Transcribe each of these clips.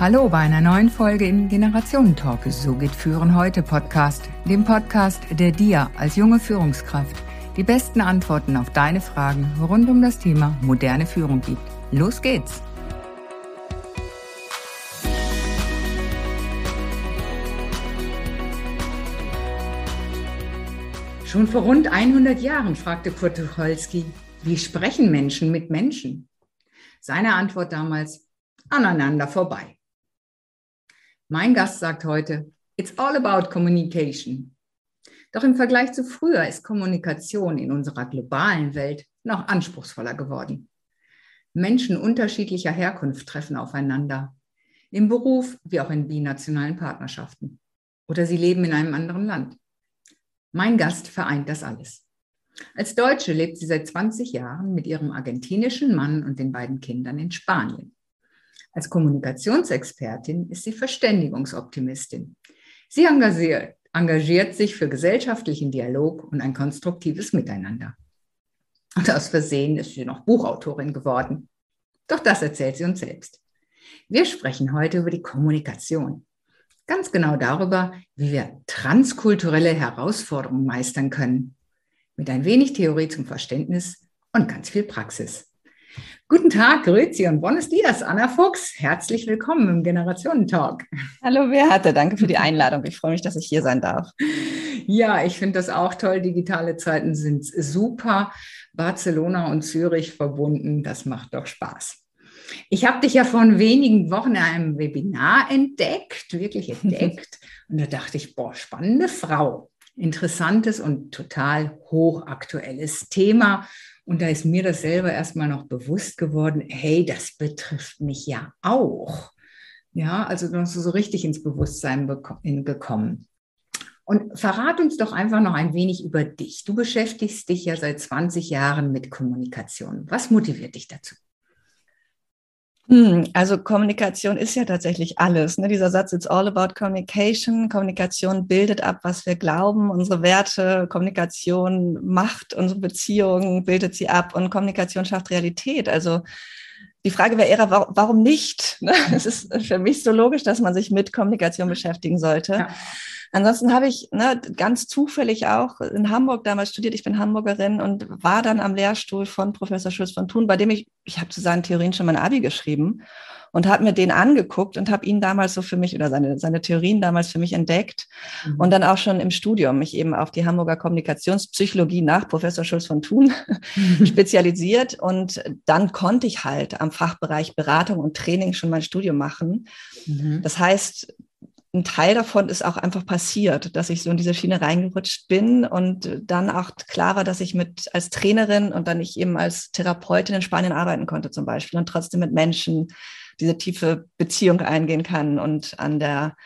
Hallo bei einer neuen Folge im Generationentalk. So geht Führen heute Podcast, dem Podcast, der dir als junge Führungskraft die besten Antworten auf deine Fragen rund um das Thema moderne Führung gibt. Los geht's! Schon vor rund 100 Jahren fragte Kurt Tucholsky, wie sprechen Menschen mit Menschen? Seine Antwort damals, aneinander vorbei. Mein Gast sagt heute, it's all about communication. Doch im Vergleich zu früher ist Kommunikation in unserer globalen Welt noch anspruchsvoller geworden. Menschen unterschiedlicher Herkunft treffen aufeinander, im Beruf wie auch in binationalen Partnerschaften. Oder sie leben in einem anderen Land. Mein Gast vereint das alles. Als Deutsche lebt sie seit 20 Jahren mit ihrem argentinischen Mann und den beiden Kindern in Spanien. Als Kommunikationsexpertin ist sie Verständigungsoptimistin. Sie engagiert, engagiert sich für gesellschaftlichen Dialog und ein konstruktives Miteinander. Und aus Versehen ist sie noch Buchautorin geworden. Doch das erzählt sie uns selbst. Wir sprechen heute über die Kommunikation. Ganz genau darüber, wie wir transkulturelle Herausforderungen meistern können. Mit ein wenig Theorie zum Verständnis und ganz viel Praxis. Guten Tag, Grüezi und Buenos Dias, Anna Fuchs. Herzlich willkommen im Generationentalk. Hallo Beate, danke für die Einladung. Ich freue mich, dass ich hier sein darf. Ja, ich finde das auch toll. Digitale Zeiten sind super. Barcelona und Zürich verbunden, das macht doch Spaß. Ich habe dich ja vor wenigen Wochen in einem Webinar entdeckt, wirklich entdeckt. Und da dachte ich, boah, spannende Frau. Interessantes und total hochaktuelles Thema. Und da ist mir das selber erstmal noch bewusst geworden, hey, das betrifft mich ja auch. Ja, also du hast so richtig ins Bewusstsein gekommen. Und verrat uns doch einfach noch ein wenig über dich. Du beschäftigst dich ja seit 20 Jahren mit Kommunikation. Was motiviert dich dazu? Hm, also Kommunikation ist ja tatsächlich alles. Ne? Dieser Satz, it's all about communication. Kommunikation bildet ab, was wir glauben, unsere Werte. Kommunikation macht unsere Beziehungen, bildet sie ab und Kommunikation schafft Realität. Also die Frage wäre eher, warum nicht? Ne? Es ist für mich so logisch, dass man sich mit Kommunikation beschäftigen sollte. Ja. Ansonsten habe ich ne, ganz zufällig auch in Hamburg damals studiert. Ich bin Hamburgerin und war dann am Lehrstuhl von Professor Schulz von Thun, bei dem ich, ich habe zu seinen Theorien schon mein Abi geschrieben und habe mir den angeguckt und habe ihn damals so für mich oder seine, seine Theorien damals für mich entdeckt mhm. und dann auch schon im Studium mich eben auf die Hamburger Kommunikationspsychologie nach Professor Schulz von Thun mhm. spezialisiert und dann konnte ich halt am Fachbereich Beratung und Training schon mein Studium machen. Mhm. Das heißt, ein Teil davon ist auch einfach passiert, dass ich so in diese Schiene reingerutscht bin und dann auch klar war, dass ich mit als Trainerin und dann ich eben als Therapeutin in Spanien arbeiten konnte zum Beispiel und trotzdem mit Menschen diese tiefe Beziehung eingehen kann und an der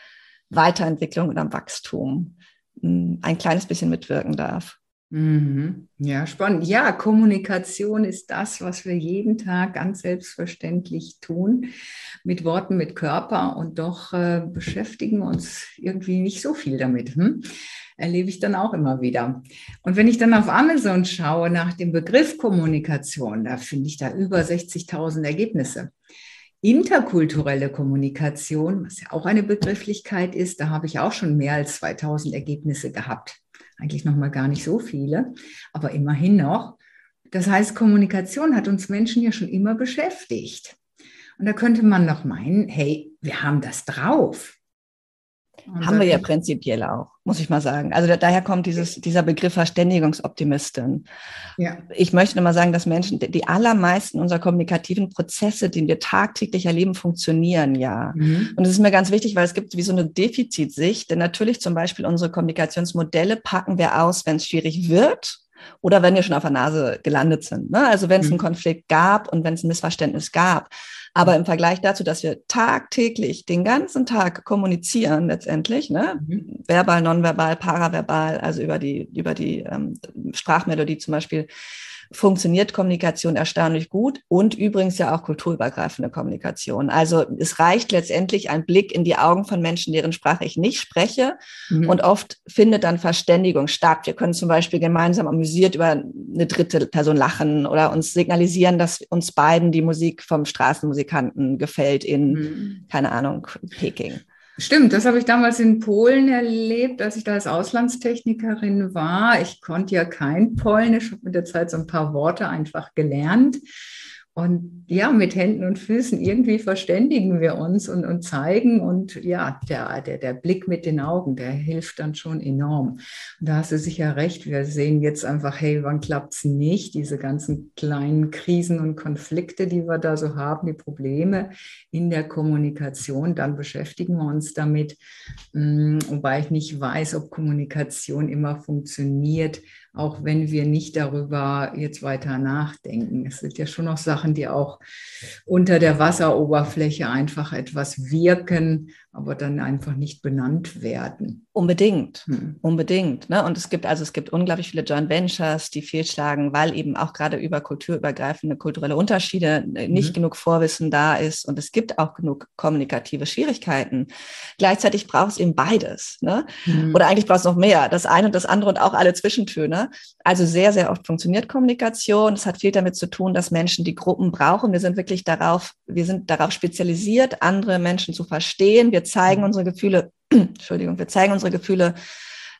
Weiterentwicklung und am Wachstum hm, ein kleines bisschen mitwirken darf. Mhm. Ja, spannend. Ja, Kommunikation ist das, was wir jeden Tag ganz selbstverständlich tun, mit Worten, mit Körper und doch äh, beschäftigen uns irgendwie nicht so viel damit. Hm? Erlebe ich dann auch immer wieder. Und wenn ich dann auf Amazon schaue nach dem Begriff Kommunikation, da finde ich da über 60.000 Ergebnisse. Interkulturelle Kommunikation, was ja auch eine Begrifflichkeit ist, da habe ich auch schon mehr als 2000 Ergebnisse gehabt eigentlich noch mal gar nicht so viele, aber immerhin noch. Das heißt, Kommunikation hat uns Menschen ja schon immer beschäftigt. Und da könnte man noch meinen, hey, wir haben das drauf. Und haben wir ja prinzipiell auch, muss ich mal sagen. Also da, daher kommt dieses, dieser Begriff Verständigungsoptimistin. Ja. Ich möchte mal sagen, dass Menschen, die allermeisten unserer kommunikativen Prozesse, die wir tagtäglich erleben, funktionieren ja. Mhm. Und das ist mir ganz wichtig, weil es gibt wie so eine Defizitsicht. Denn natürlich zum Beispiel unsere Kommunikationsmodelle packen wir aus, wenn es schwierig wird oder wenn wir schon auf der Nase gelandet sind. Ne? Also wenn es mhm. einen Konflikt gab und wenn es ein Missverständnis gab. Aber im Vergleich dazu, dass wir tagtäglich den ganzen Tag kommunizieren letztendlich, ne? Mhm. verbal, nonverbal, paraverbal, also über die, über die ähm, Sprachmelodie zum Beispiel, funktioniert Kommunikation erstaunlich gut und übrigens ja auch kulturübergreifende Kommunikation. Also es reicht letztendlich ein Blick in die Augen von Menschen, deren Sprache ich nicht spreche. Mhm. Und oft findet dann Verständigung statt. Wir können zum Beispiel gemeinsam amüsiert über eine dritte Person lachen oder uns signalisieren, dass uns beiden die Musik vom Straßenmusikanten gefällt in, mhm. keine Ahnung, Peking. Stimmt, das habe ich damals in Polen erlebt, als ich da als Auslandstechnikerin war. Ich konnte ja kein Polnisch, habe mit der Zeit so ein paar Worte einfach gelernt. Und ja, mit Händen und Füßen irgendwie verständigen wir uns und, und zeigen. Und ja, der, der, der Blick mit den Augen, der hilft dann schon enorm. Und da hast du sicher recht. Wir sehen jetzt einfach, hey, wann klappt es nicht? Diese ganzen kleinen Krisen und Konflikte, die wir da so haben, die Probleme in der Kommunikation, dann beschäftigen wir uns damit. Mm, wobei ich nicht weiß, ob Kommunikation immer funktioniert auch wenn wir nicht darüber jetzt weiter nachdenken. Es sind ja schon noch Sachen, die auch unter der Wasseroberfläche einfach etwas wirken, aber dann einfach nicht benannt werden. Unbedingt, hm. unbedingt. Ne? Und es gibt also es gibt unglaublich viele Joint Ventures, die fehlschlagen, weil eben auch gerade über kulturübergreifende kulturelle Unterschiede nicht mhm. genug Vorwissen da ist und es gibt auch genug kommunikative Schwierigkeiten. Gleichzeitig braucht es eben beides, ne? Mhm. Oder eigentlich braucht es noch mehr, das eine und das andere und auch alle Zwischentöne. Also sehr, sehr oft funktioniert Kommunikation. Es hat viel damit zu tun, dass Menschen die Gruppen brauchen. Wir sind wirklich darauf, wir sind darauf spezialisiert, andere Menschen zu verstehen. Wir zeigen mhm. unsere Gefühle, Entschuldigung, wir zeigen unsere Gefühle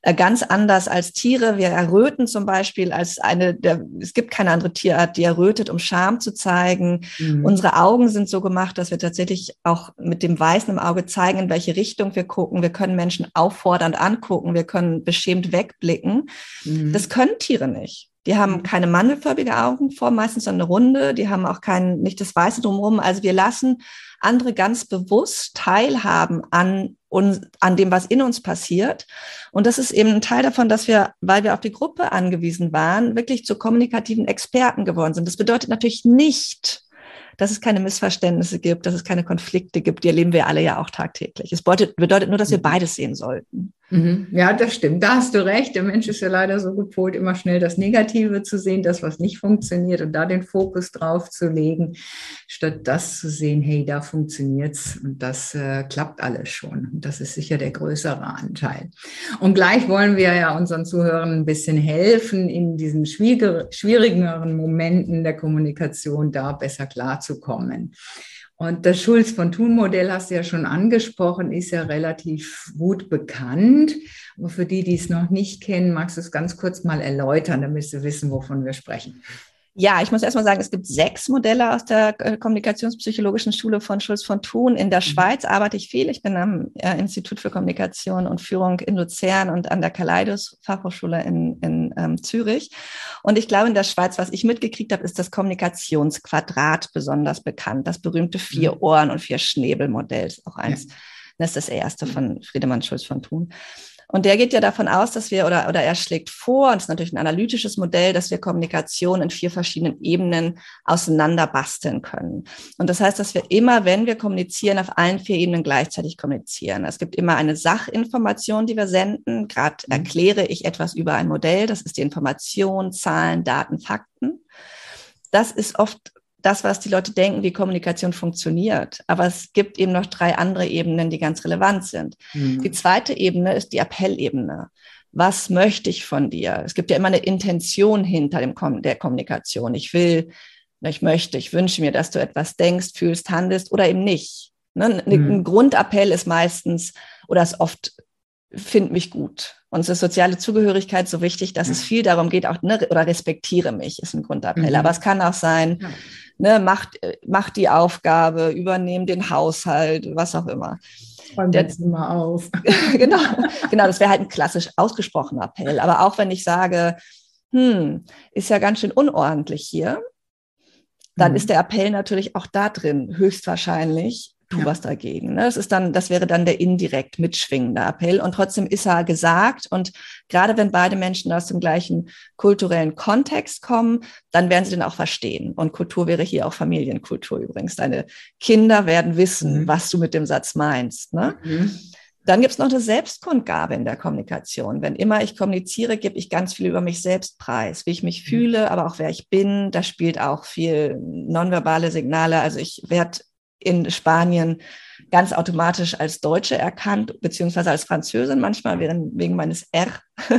äh, ganz anders als Tiere. Wir erröten zum Beispiel als eine der, es gibt keine andere Tierart, die errötet, um Scham zu zeigen. Mhm. Unsere Augen sind so gemacht, dass wir tatsächlich auch mit dem Weißen im Auge zeigen, in welche Richtung wir gucken. Wir können Menschen auffordernd angucken. Wir können beschämt wegblicken. Mhm. Das können Tiere nicht. Die haben mhm. keine mandelförmige Augenform, meistens so eine runde. Die haben auch kein, nicht das Weiße drumherum. Also wir lassen andere ganz bewusst teilhaben an uns, an dem, was in uns passiert. Und das ist eben ein Teil davon, dass wir, weil wir auf die Gruppe angewiesen waren, wirklich zu kommunikativen Experten geworden sind. Das bedeutet natürlich nicht, dass es keine Missverständnisse gibt, dass es keine Konflikte gibt. Die erleben wir alle ja auch tagtäglich. Es bedeutet, bedeutet nur, dass wir mhm. beides sehen sollten. Mhm. Ja, das stimmt. Da hast du recht. Der Mensch ist ja leider so gepolt, immer schnell das Negative zu sehen, das, was nicht funktioniert und da den Fokus drauf zu legen, statt das zu sehen, hey, da funktioniert's und das äh, klappt alles schon. Und das ist sicher der größere Anteil. Und gleich wollen wir ja unseren Zuhörern ein bisschen helfen, in diesen schwierigeren Momenten der Kommunikation da besser klarzukommen. Und das Schulz von Thun Modell hast du ja schon angesprochen, ist ja relativ gut bekannt. Aber für die, die es noch nicht kennen, magst du es ganz kurz mal erläutern, damit sie wissen, wovon wir sprechen. Ja, ich muss erstmal sagen, es gibt sechs Modelle aus der äh, kommunikationspsychologischen Schule von Schulz von Thun. In der mhm. Schweiz arbeite ich viel. Ich bin am äh, Institut für Kommunikation und Führung in Luzern und an der Kaleidos Fachhochschule in, in ähm, Zürich. Und ich glaube, in der Schweiz, was ich mitgekriegt habe, ist das Kommunikationsquadrat besonders bekannt. Das berühmte vier mhm. Ohren und vier Schnäbel Modell ist auch eins. Ja. Das ist das erste von Friedemann Schulz von Thun. Und der geht ja davon aus, dass wir, oder, oder er schlägt vor, und das ist natürlich ein analytisches Modell, dass wir Kommunikation in vier verschiedenen Ebenen auseinander basteln können. Und das heißt, dass wir immer, wenn wir kommunizieren, auf allen vier Ebenen gleichzeitig kommunizieren. Es gibt immer eine Sachinformation, die wir senden. Gerade mhm. erkläre ich etwas über ein Modell. Das ist die Information, Zahlen, Daten, Fakten. Das ist oft das, was die Leute denken, wie Kommunikation funktioniert. Aber es gibt eben noch drei andere Ebenen, die ganz relevant sind. Mhm. Die zweite Ebene ist die Appellebene. Was möchte ich von dir? Es gibt ja immer eine Intention hinter dem Kom der Kommunikation. Ich will, ich möchte, ich wünsche mir, dass du etwas denkst, fühlst, handelst oder eben nicht. Ne? Mhm. Ein Grundappell ist meistens oder ist oft find mich gut. Uns ist soziale Zugehörigkeit so wichtig, dass ja. es viel darum geht, auch ne, oder respektiere mich, ist ein Grundappell. Mhm. Aber es kann auch sein, ja ne, macht, macht die Aufgabe, übernehmen den Haushalt, was auch immer. Räum der Zimmer auf. genau, genau, das wäre halt ein klassisch ausgesprochener Appell. Aber auch wenn ich sage, hm, ist ja ganz schön unordentlich hier, dann mhm. ist der Appell natürlich auch da drin, höchstwahrscheinlich, tu ja. was dagegen. Ne? Das ist dann, das wäre dann der indirekt mitschwingende Appell. Und trotzdem ist er gesagt. Und gerade wenn beide Menschen aus dem gleichen kulturellen Kontext kommen, dann werden sie den auch verstehen. Und Kultur wäre hier auch Familienkultur übrigens. Deine Kinder werden wissen, mhm. was du mit dem Satz meinst. Ne? Mhm. Dann gibt es noch eine Selbstkundgabe in der Kommunikation. Wenn immer ich kommuniziere, gebe ich ganz viel über mich selbst preis, wie ich mich mhm. fühle, aber auch wer ich bin. Da spielt auch viel nonverbale Signale. Also ich werde in Spanien ganz automatisch als Deutsche erkannt, beziehungsweise als Französin manchmal wegen meines R.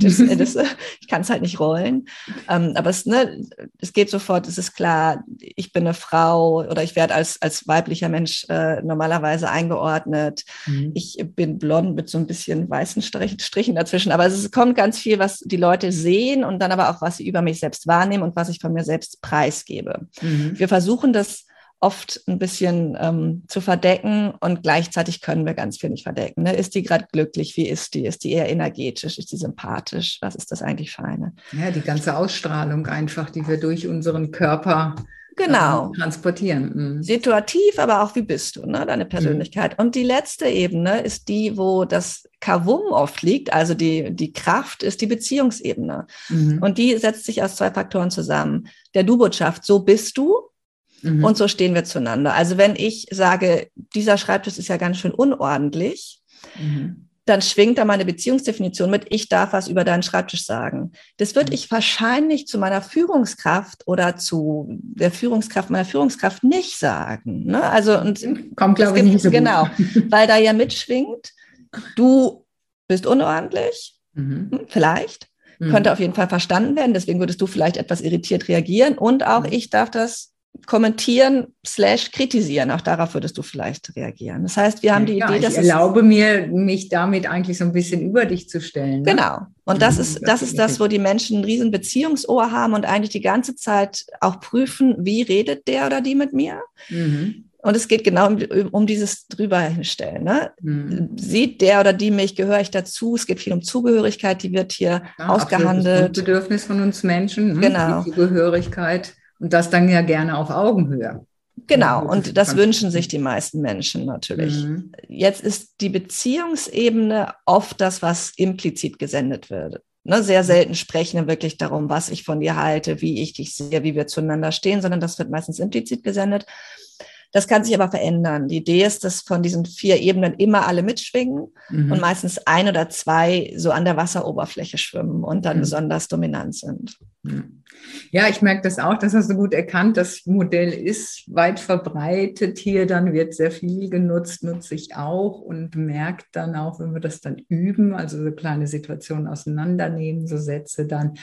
das, das, ich kann es halt nicht rollen. Ähm, aber es, ne, es geht sofort, es ist klar, ich bin eine Frau oder ich werde als, als weiblicher Mensch äh, normalerweise eingeordnet. Mhm. Ich bin blond mit so ein bisschen weißen Strichen dazwischen. Aber es kommt ganz viel, was die Leute sehen und dann aber auch, was sie über mich selbst wahrnehmen und was ich von mir selbst preisgebe. Mhm. Wir versuchen das oft ein bisschen ähm, zu verdecken und gleichzeitig können wir ganz viel nicht verdecken. Ne? Ist die gerade glücklich? Wie ist die? Ist die eher energetisch? Ist die sympathisch? Was ist das eigentlich für eine? Ja, die ganze Ausstrahlung einfach, die wir durch unseren Körper genau. äh, transportieren. Mhm. Situativ, aber auch wie bist du, ne? deine mhm. Persönlichkeit. Mhm. Und die letzte Ebene ist die, wo das Kavum oft liegt, also die, die Kraft ist die Beziehungsebene. Mhm. Und die setzt sich aus zwei Faktoren zusammen. Der Du-Botschaft, so bist du, Mhm. Und so stehen wir zueinander. Also wenn ich sage, dieser Schreibtisch ist ja ganz schön unordentlich, mhm. dann schwingt da meine Beziehungsdefinition mit, ich darf was über deinen Schreibtisch sagen. Das würde mhm. ich wahrscheinlich zu meiner Führungskraft oder zu der Führungskraft meiner Führungskraft nicht sagen. Ne? Also und kommt glaube ich nicht so genau, weil da ja mitschwingt, du bist unordentlich, mhm. Hm, vielleicht. Mhm. Könnte auf jeden Fall verstanden werden, deswegen würdest du vielleicht etwas irritiert reagieren und auch mhm. ich darf das kommentieren slash kritisieren. Auch darauf würdest du vielleicht reagieren. Das heißt, wir haben die ja, Idee, dass ich erlaube mir, mich damit eigentlich so ein bisschen über dich zu stellen. Ne? Genau. Und das mhm, ist, das ist das, wo die Menschen ein riesen Beziehungsohr haben und eigentlich die ganze Zeit auch prüfen, wie redet der oder die mit mir? Mhm. Und es geht genau um, um dieses drüber hinstellen. Ne? Mhm. Sieht der oder die mich, gehöre ich dazu? Es geht viel um Zugehörigkeit, die wird hier ja, ausgehandelt. Das Bedürfnis von uns Menschen, ne? genau. die Zugehörigkeit. Und das dann ja gerne auf Augenhöhe. Genau, und das wünschen sich die meisten Menschen natürlich. Mhm. Jetzt ist die Beziehungsebene oft das, was implizit gesendet wird. Ne, sehr selten sprechen wir wirklich darum, was ich von dir halte, wie ich dich sehe, wie wir zueinander stehen, sondern das wird meistens implizit gesendet. Das kann sich aber verändern. Die Idee ist, dass von diesen vier Ebenen immer alle mitschwingen mhm. und meistens ein oder zwei so an der Wasseroberfläche schwimmen und dann mhm. besonders dominant sind. Ja, ich merke das auch, das hast du gut erkannt. Das Modell ist weit verbreitet hier, dann wird sehr viel genutzt, nutze ich auch und merke dann auch, wenn wir das dann üben, also so kleine Situationen auseinandernehmen, so Sätze dann,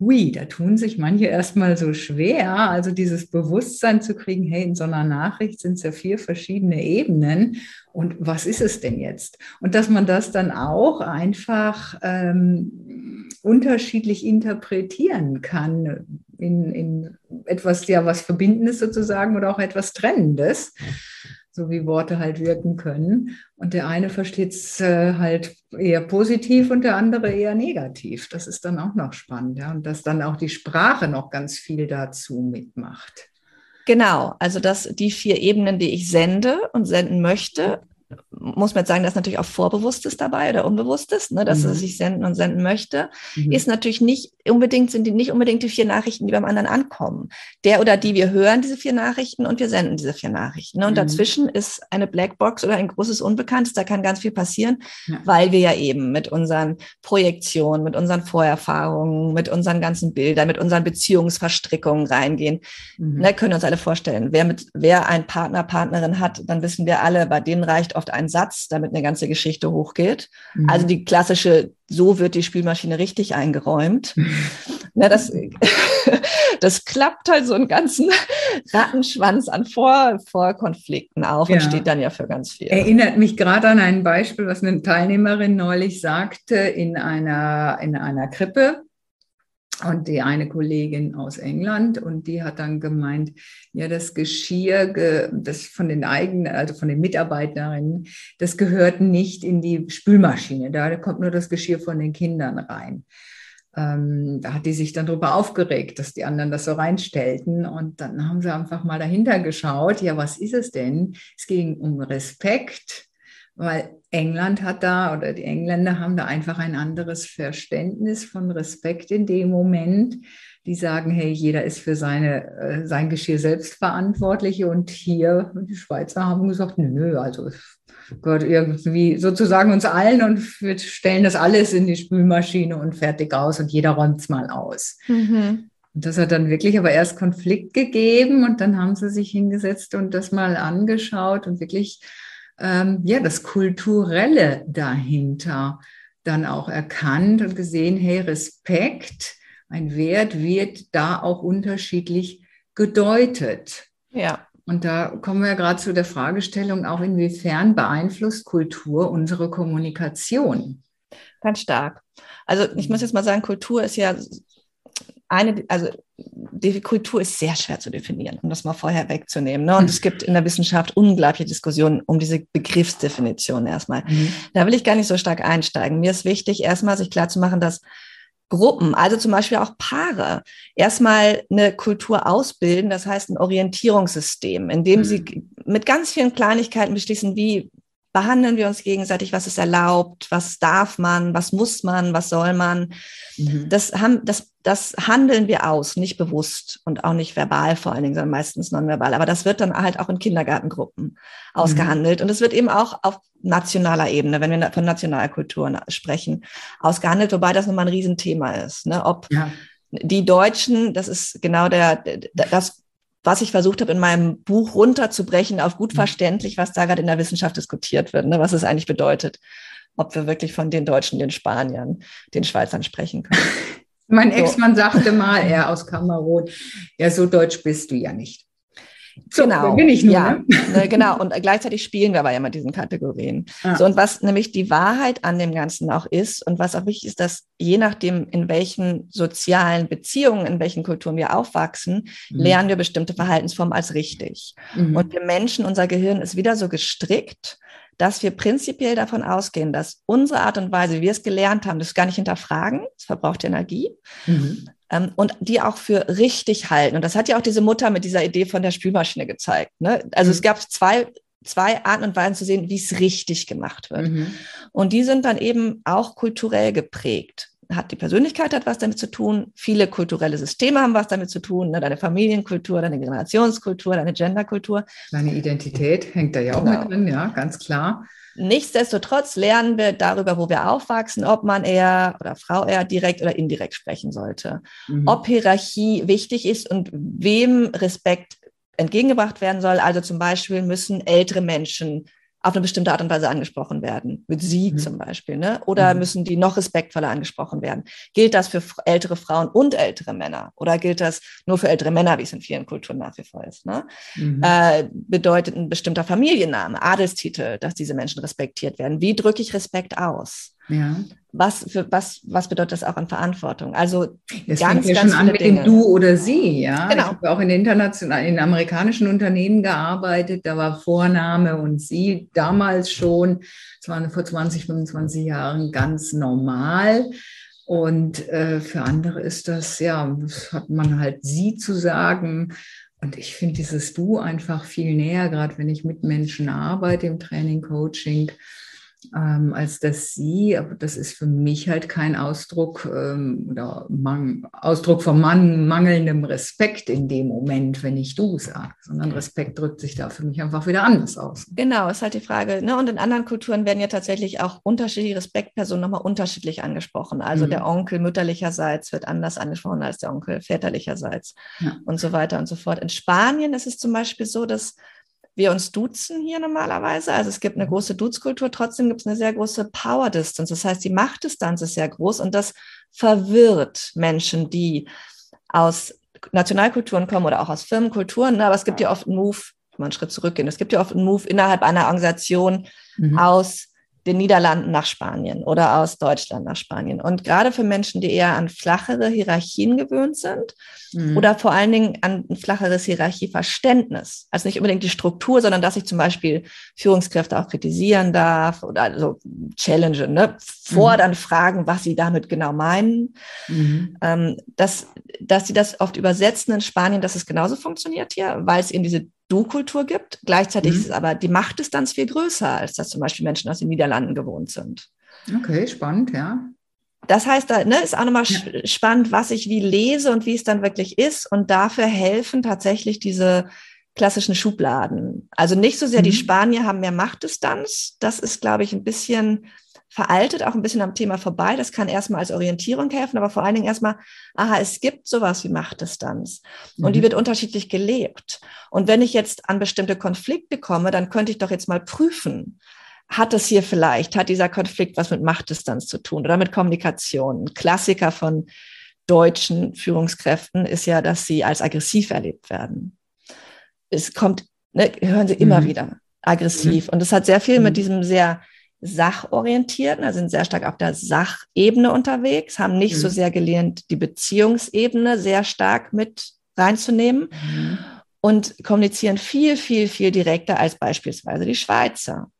hui, da tun sich manche erstmal so schwer, also dieses Bewusstsein zu kriegen, hey, in so einer Nachricht sind es ja vier verschiedene Ebenen und was ist es denn jetzt? Und dass man das dann auch einfach ähm, unterschiedlich interpretieren kann in, in etwas, ja, was Verbindendes sozusagen oder auch etwas Trennendes so wie Worte halt wirken können. Und der eine versteht es äh, halt eher positiv und der andere eher negativ. Das ist dann auch noch spannend, ja. Und dass dann auch die Sprache noch ganz viel dazu mitmacht. Genau, also dass die vier Ebenen, die ich sende und senden möchte, muss man jetzt sagen, dass natürlich auch Vorbewusstes dabei oder Unbewusstes, ne, dass mhm. er sich senden und senden möchte, mhm. ist natürlich nicht unbedingt, sind die nicht unbedingt die vier Nachrichten, die beim anderen ankommen. Der oder die, wir hören diese vier Nachrichten und wir senden diese vier Nachrichten. Ne? Und mhm. dazwischen ist eine Blackbox oder ein großes Unbekanntes, da kann ganz viel passieren, ja. weil wir ja eben mit unseren Projektionen, mit unseren Vorerfahrungen, mit unseren ganzen Bildern, mit unseren Beziehungsverstrickungen reingehen. Mhm. Ne, können uns alle vorstellen, wer mit, wer ein Partner, Partnerin hat, dann wissen wir alle, bei denen reicht oft ein Satz, damit eine ganze Geschichte hochgeht. Mhm. Also die klassische, so wird die Spülmaschine richtig eingeräumt. Na, das, das klappt halt so einen ganzen Rattenschwanz an Vor Vorkonflikten auf ja. und steht dann ja für ganz viel. Erinnert mich gerade an ein Beispiel, was eine Teilnehmerin neulich sagte in einer, in einer Krippe und die eine Kollegin aus England und die hat dann gemeint, ja, das Geschirr, das von den eigenen, also von den Mitarbeiterinnen, das gehört nicht in die Spülmaschine. Da kommt nur das Geschirr von den Kindern rein. Ähm, da hat die sich dann darüber aufgeregt, dass die anderen das so reinstellten. Und dann haben sie einfach mal dahinter geschaut, ja, was ist es denn? Es ging um Respekt weil England hat da oder die Engländer haben da einfach ein anderes Verständnis von Respekt in dem Moment, die sagen, hey, jeder ist für seine, äh, sein Geschirr selbst verantwortlich. Und hier, die Schweizer haben gesagt, nö, also es gehört irgendwie sozusagen uns allen und wir stellen das alles in die Spülmaschine und fertig aus und jeder räumt es mal aus. Mhm. Und das hat dann wirklich aber erst Konflikt gegeben und dann haben sie sich hingesetzt und das mal angeschaut und wirklich ähm, ja das Kulturelle dahinter dann auch erkannt und gesehen, hey, Respekt, ein Wert wird da auch unterschiedlich gedeutet. Ja. Und da kommen wir gerade zu der Fragestellung, auch inwiefern beeinflusst Kultur unsere Kommunikation? Ganz stark. Also ich muss jetzt mal sagen, Kultur ist ja eine, also die Kultur ist sehr schwer zu definieren, um das mal vorher wegzunehmen. Ne? Und es gibt in der Wissenschaft unglaubliche Diskussionen um diese Begriffsdefinition erstmal. Mhm. Da will ich gar nicht so stark einsteigen. Mir ist wichtig, erstmal sich klarzumachen, dass Gruppen, also zum Beispiel auch Paare, erstmal eine Kultur ausbilden, das heißt ein Orientierungssystem, in dem mhm. sie mit ganz vielen Kleinigkeiten beschließen, wie behandeln wir uns gegenseitig, was ist erlaubt, was darf man, was muss man, was soll man. Mhm. Das, haben, das, das handeln wir aus, nicht bewusst und auch nicht verbal vor allen Dingen, sondern meistens nonverbal. Aber das wird dann halt auch in Kindergartengruppen mhm. ausgehandelt. Und es wird eben auch auf nationaler Ebene, wenn wir von Nationalkulturen sprechen, ausgehandelt, wobei das nochmal ein Riesenthema ist. Ne? Ob ja. die Deutschen, das ist genau der, das was ich versucht habe, in meinem Buch runterzubrechen auf gut mhm. verständlich, was da gerade in der Wissenschaft diskutiert wird, ne, was es eigentlich bedeutet, ob wir wirklich von den Deutschen, den Spaniern, den Schweizern sprechen können. mein Ex-Mann sagte mal, er aus Kamerun, ja, so deutsch bist du ja nicht. So, genau. bin ich nur. Ja, ne? ne? genau. Und gleichzeitig spielen wir aber ja mit diesen Kategorien. Ah. So, und was nämlich die Wahrheit an dem Ganzen auch ist und was auch wichtig ist, dass je nachdem, in welchen sozialen Beziehungen, in welchen Kulturen wir aufwachsen, mhm. lernen wir bestimmte Verhaltensformen als richtig. Mhm. Und wir Menschen, unser Gehirn ist wieder so gestrickt, dass wir prinzipiell davon ausgehen, dass unsere Art und Weise, wie wir es gelernt haben, das gar nicht hinterfragen, es verbraucht Energie, mhm ähm, und die auch für richtig halten. Und das hat ja auch diese Mutter mit dieser Idee von der Spülmaschine gezeigt. Ne? Also mhm. es gab zwei zwei Arten und Weisen zu sehen, wie es richtig gemacht wird. Mhm. Und die sind dann eben auch kulturell geprägt. Hat die Persönlichkeit hat was damit zu tun. Viele kulturelle Systeme haben was damit zu tun. Ne? Deine Familienkultur, deine Generationskultur, deine Genderkultur. Deine Identität hängt da ja auch genau. mit drin, ja, ganz klar. Nichtsdestotrotz lernen wir darüber, wo wir aufwachsen, ob man eher oder Frau eher direkt oder indirekt sprechen sollte, mhm. ob Hierarchie wichtig ist und wem Respekt entgegengebracht werden soll. Also zum Beispiel müssen ältere Menschen auf eine bestimmte Art und Weise angesprochen werden, mit sie mhm. zum Beispiel, ne? Oder mhm. müssen die noch respektvoller angesprochen werden? Gilt das für ältere Frauen und ältere Männer? Oder gilt das nur für ältere Männer, wie es in vielen Kulturen nach wie vor ist? Ne? Mhm. Äh, bedeutet ein bestimmter Familienname, Adelstitel, dass diese Menschen respektiert werden? Wie drücke ich Respekt aus? Ja. Was, für, was, was bedeutet das auch an Verantwortung? Also das ganz, fängt ja ganz schon an mit Dinge. dem Du oder Sie, ja. Genau. Ich habe auch in internationalen, in amerikanischen Unternehmen gearbeitet, da war Vorname und Sie damals schon, das war vor 20, 25 Jahren ganz normal. Und äh, für andere ist das, ja, das hat man halt Sie zu sagen. Und ich finde dieses Du einfach viel näher, gerade wenn ich mit Menschen arbeite im Training, Coaching ähm, als dass sie, aber das ist für mich halt kein Ausdruck ähm, oder Mang Ausdruck von man mangelndem Respekt in dem Moment, wenn ich du sage, sondern Respekt drückt sich da für mich einfach wieder anders aus. Genau, ist halt die Frage. Ne? Und in anderen Kulturen werden ja tatsächlich auch unterschiedliche Respektpersonen nochmal unterschiedlich angesprochen. Also mhm. der Onkel mütterlicherseits wird anders angesprochen als der Onkel väterlicherseits ja. und so weiter und so fort. In Spanien ist es zum Beispiel so, dass wir uns duzen hier normalerweise. Also es gibt eine große Duzkultur, trotzdem gibt es eine sehr große Power Distance. Das heißt, die Machtdistanz ist sehr groß und das verwirrt Menschen, die aus Nationalkulturen kommen oder auch aus Firmenkulturen. Aber es gibt ja oft einen Move, mal einen Schritt zurückgehen, es gibt ja oft einen Move innerhalb einer Organisation mhm. aus den Niederlanden nach Spanien oder aus Deutschland nach Spanien. Und gerade für Menschen, die eher an flachere Hierarchien gewöhnt sind mhm. oder vor allen Dingen an ein flacheres Hierarchieverständnis, also nicht unbedingt die Struktur, sondern dass ich zum Beispiel Führungskräfte auch kritisieren darf oder also challengen, ne? fordern, mhm. fragen, was sie damit genau meinen, mhm. ähm, dass, dass sie das oft übersetzen in Spanien, dass es genauso funktioniert hier, weil es eben diese Du-Kultur gibt. Gleichzeitig mhm. ist aber die Machtdistanz viel größer, als das zum Beispiel Menschen aus den Niederlanden gewohnt sind. Okay, spannend, ja. das heißt, da ne, ist auch nochmal ja. spannend, was ich wie lese und wie es dann wirklich ist. Und dafür helfen tatsächlich diese klassischen Schubladen. Also nicht so sehr mhm. die Spanier haben mehr Machtdistanz. Das ist, glaube ich, ein bisschen veraltet, auch ein bisschen am Thema vorbei. Das kann erstmal als Orientierung helfen, aber vor allen Dingen erstmal, aha, es gibt sowas wie Machtdistanz mhm. und die mhm. wird unterschiedlich gelebt. Und wenn ich jetzt an bestimmte Konflikte komme, dann könnte ich doch jetzt mal prüfen, hat es hier vielleicht, hat dieser Konflikt was mit Machtdistanz zu tun oder mit Kommunikation? Ein Klassiker von deutschen Führungskräften ist ja, dass sie als aggressiv erlebt werden. Es kommt, ne, hören sie immer mhm. wieder aggressiv. Mhm. Und das hat sehr viel mit mhm. diesem sehr sachorientierten, also sind sehr stark auf der Sachebene unterwegs, haben nicht mhm. so sehr gelernt, die Beziehungsebene sehr stark mit reinzunehmen mhm. und kommunizieren viel, viel, viel direkter als beispielsweise die Schweizer.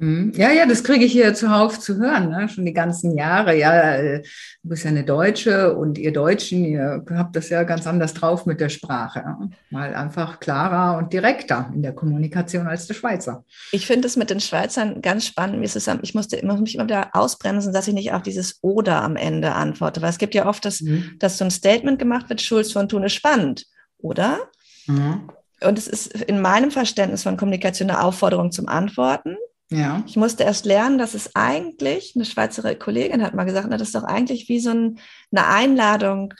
Mhm. Ja, ja, das kriege ich hier zuhauf zu hören, ne? schon die ganzen Jahre. Ja, äh, du bist ja eine Deutsche und ihr Deutschen, ihr habt das ja ganz anders drauf mit der Sprache. Mal einfach klarer und direkter in der Kommunikation als der Schweizer. Ich finde es mit den Schweizern ganz spannend. Ich musste immer, mich immer wieder ausbremsen, dass ich nicht auf dieses Oder am Ende antworte. Weil es gibt ja oft, das, mhm. dass so ein Statement gemacht wird, Schulz von Thun ist spannend, oder? Mhm. Und es ist in meinem Verständnis von Kommunikation eine Aufforderung zum Antworten. Ja. Ich musste erst lernen, dass es eigentlich, eine Schweizer Kollegin hat mal gesagt, na, das ist doch eigentlich wie so ein, eine Einladung,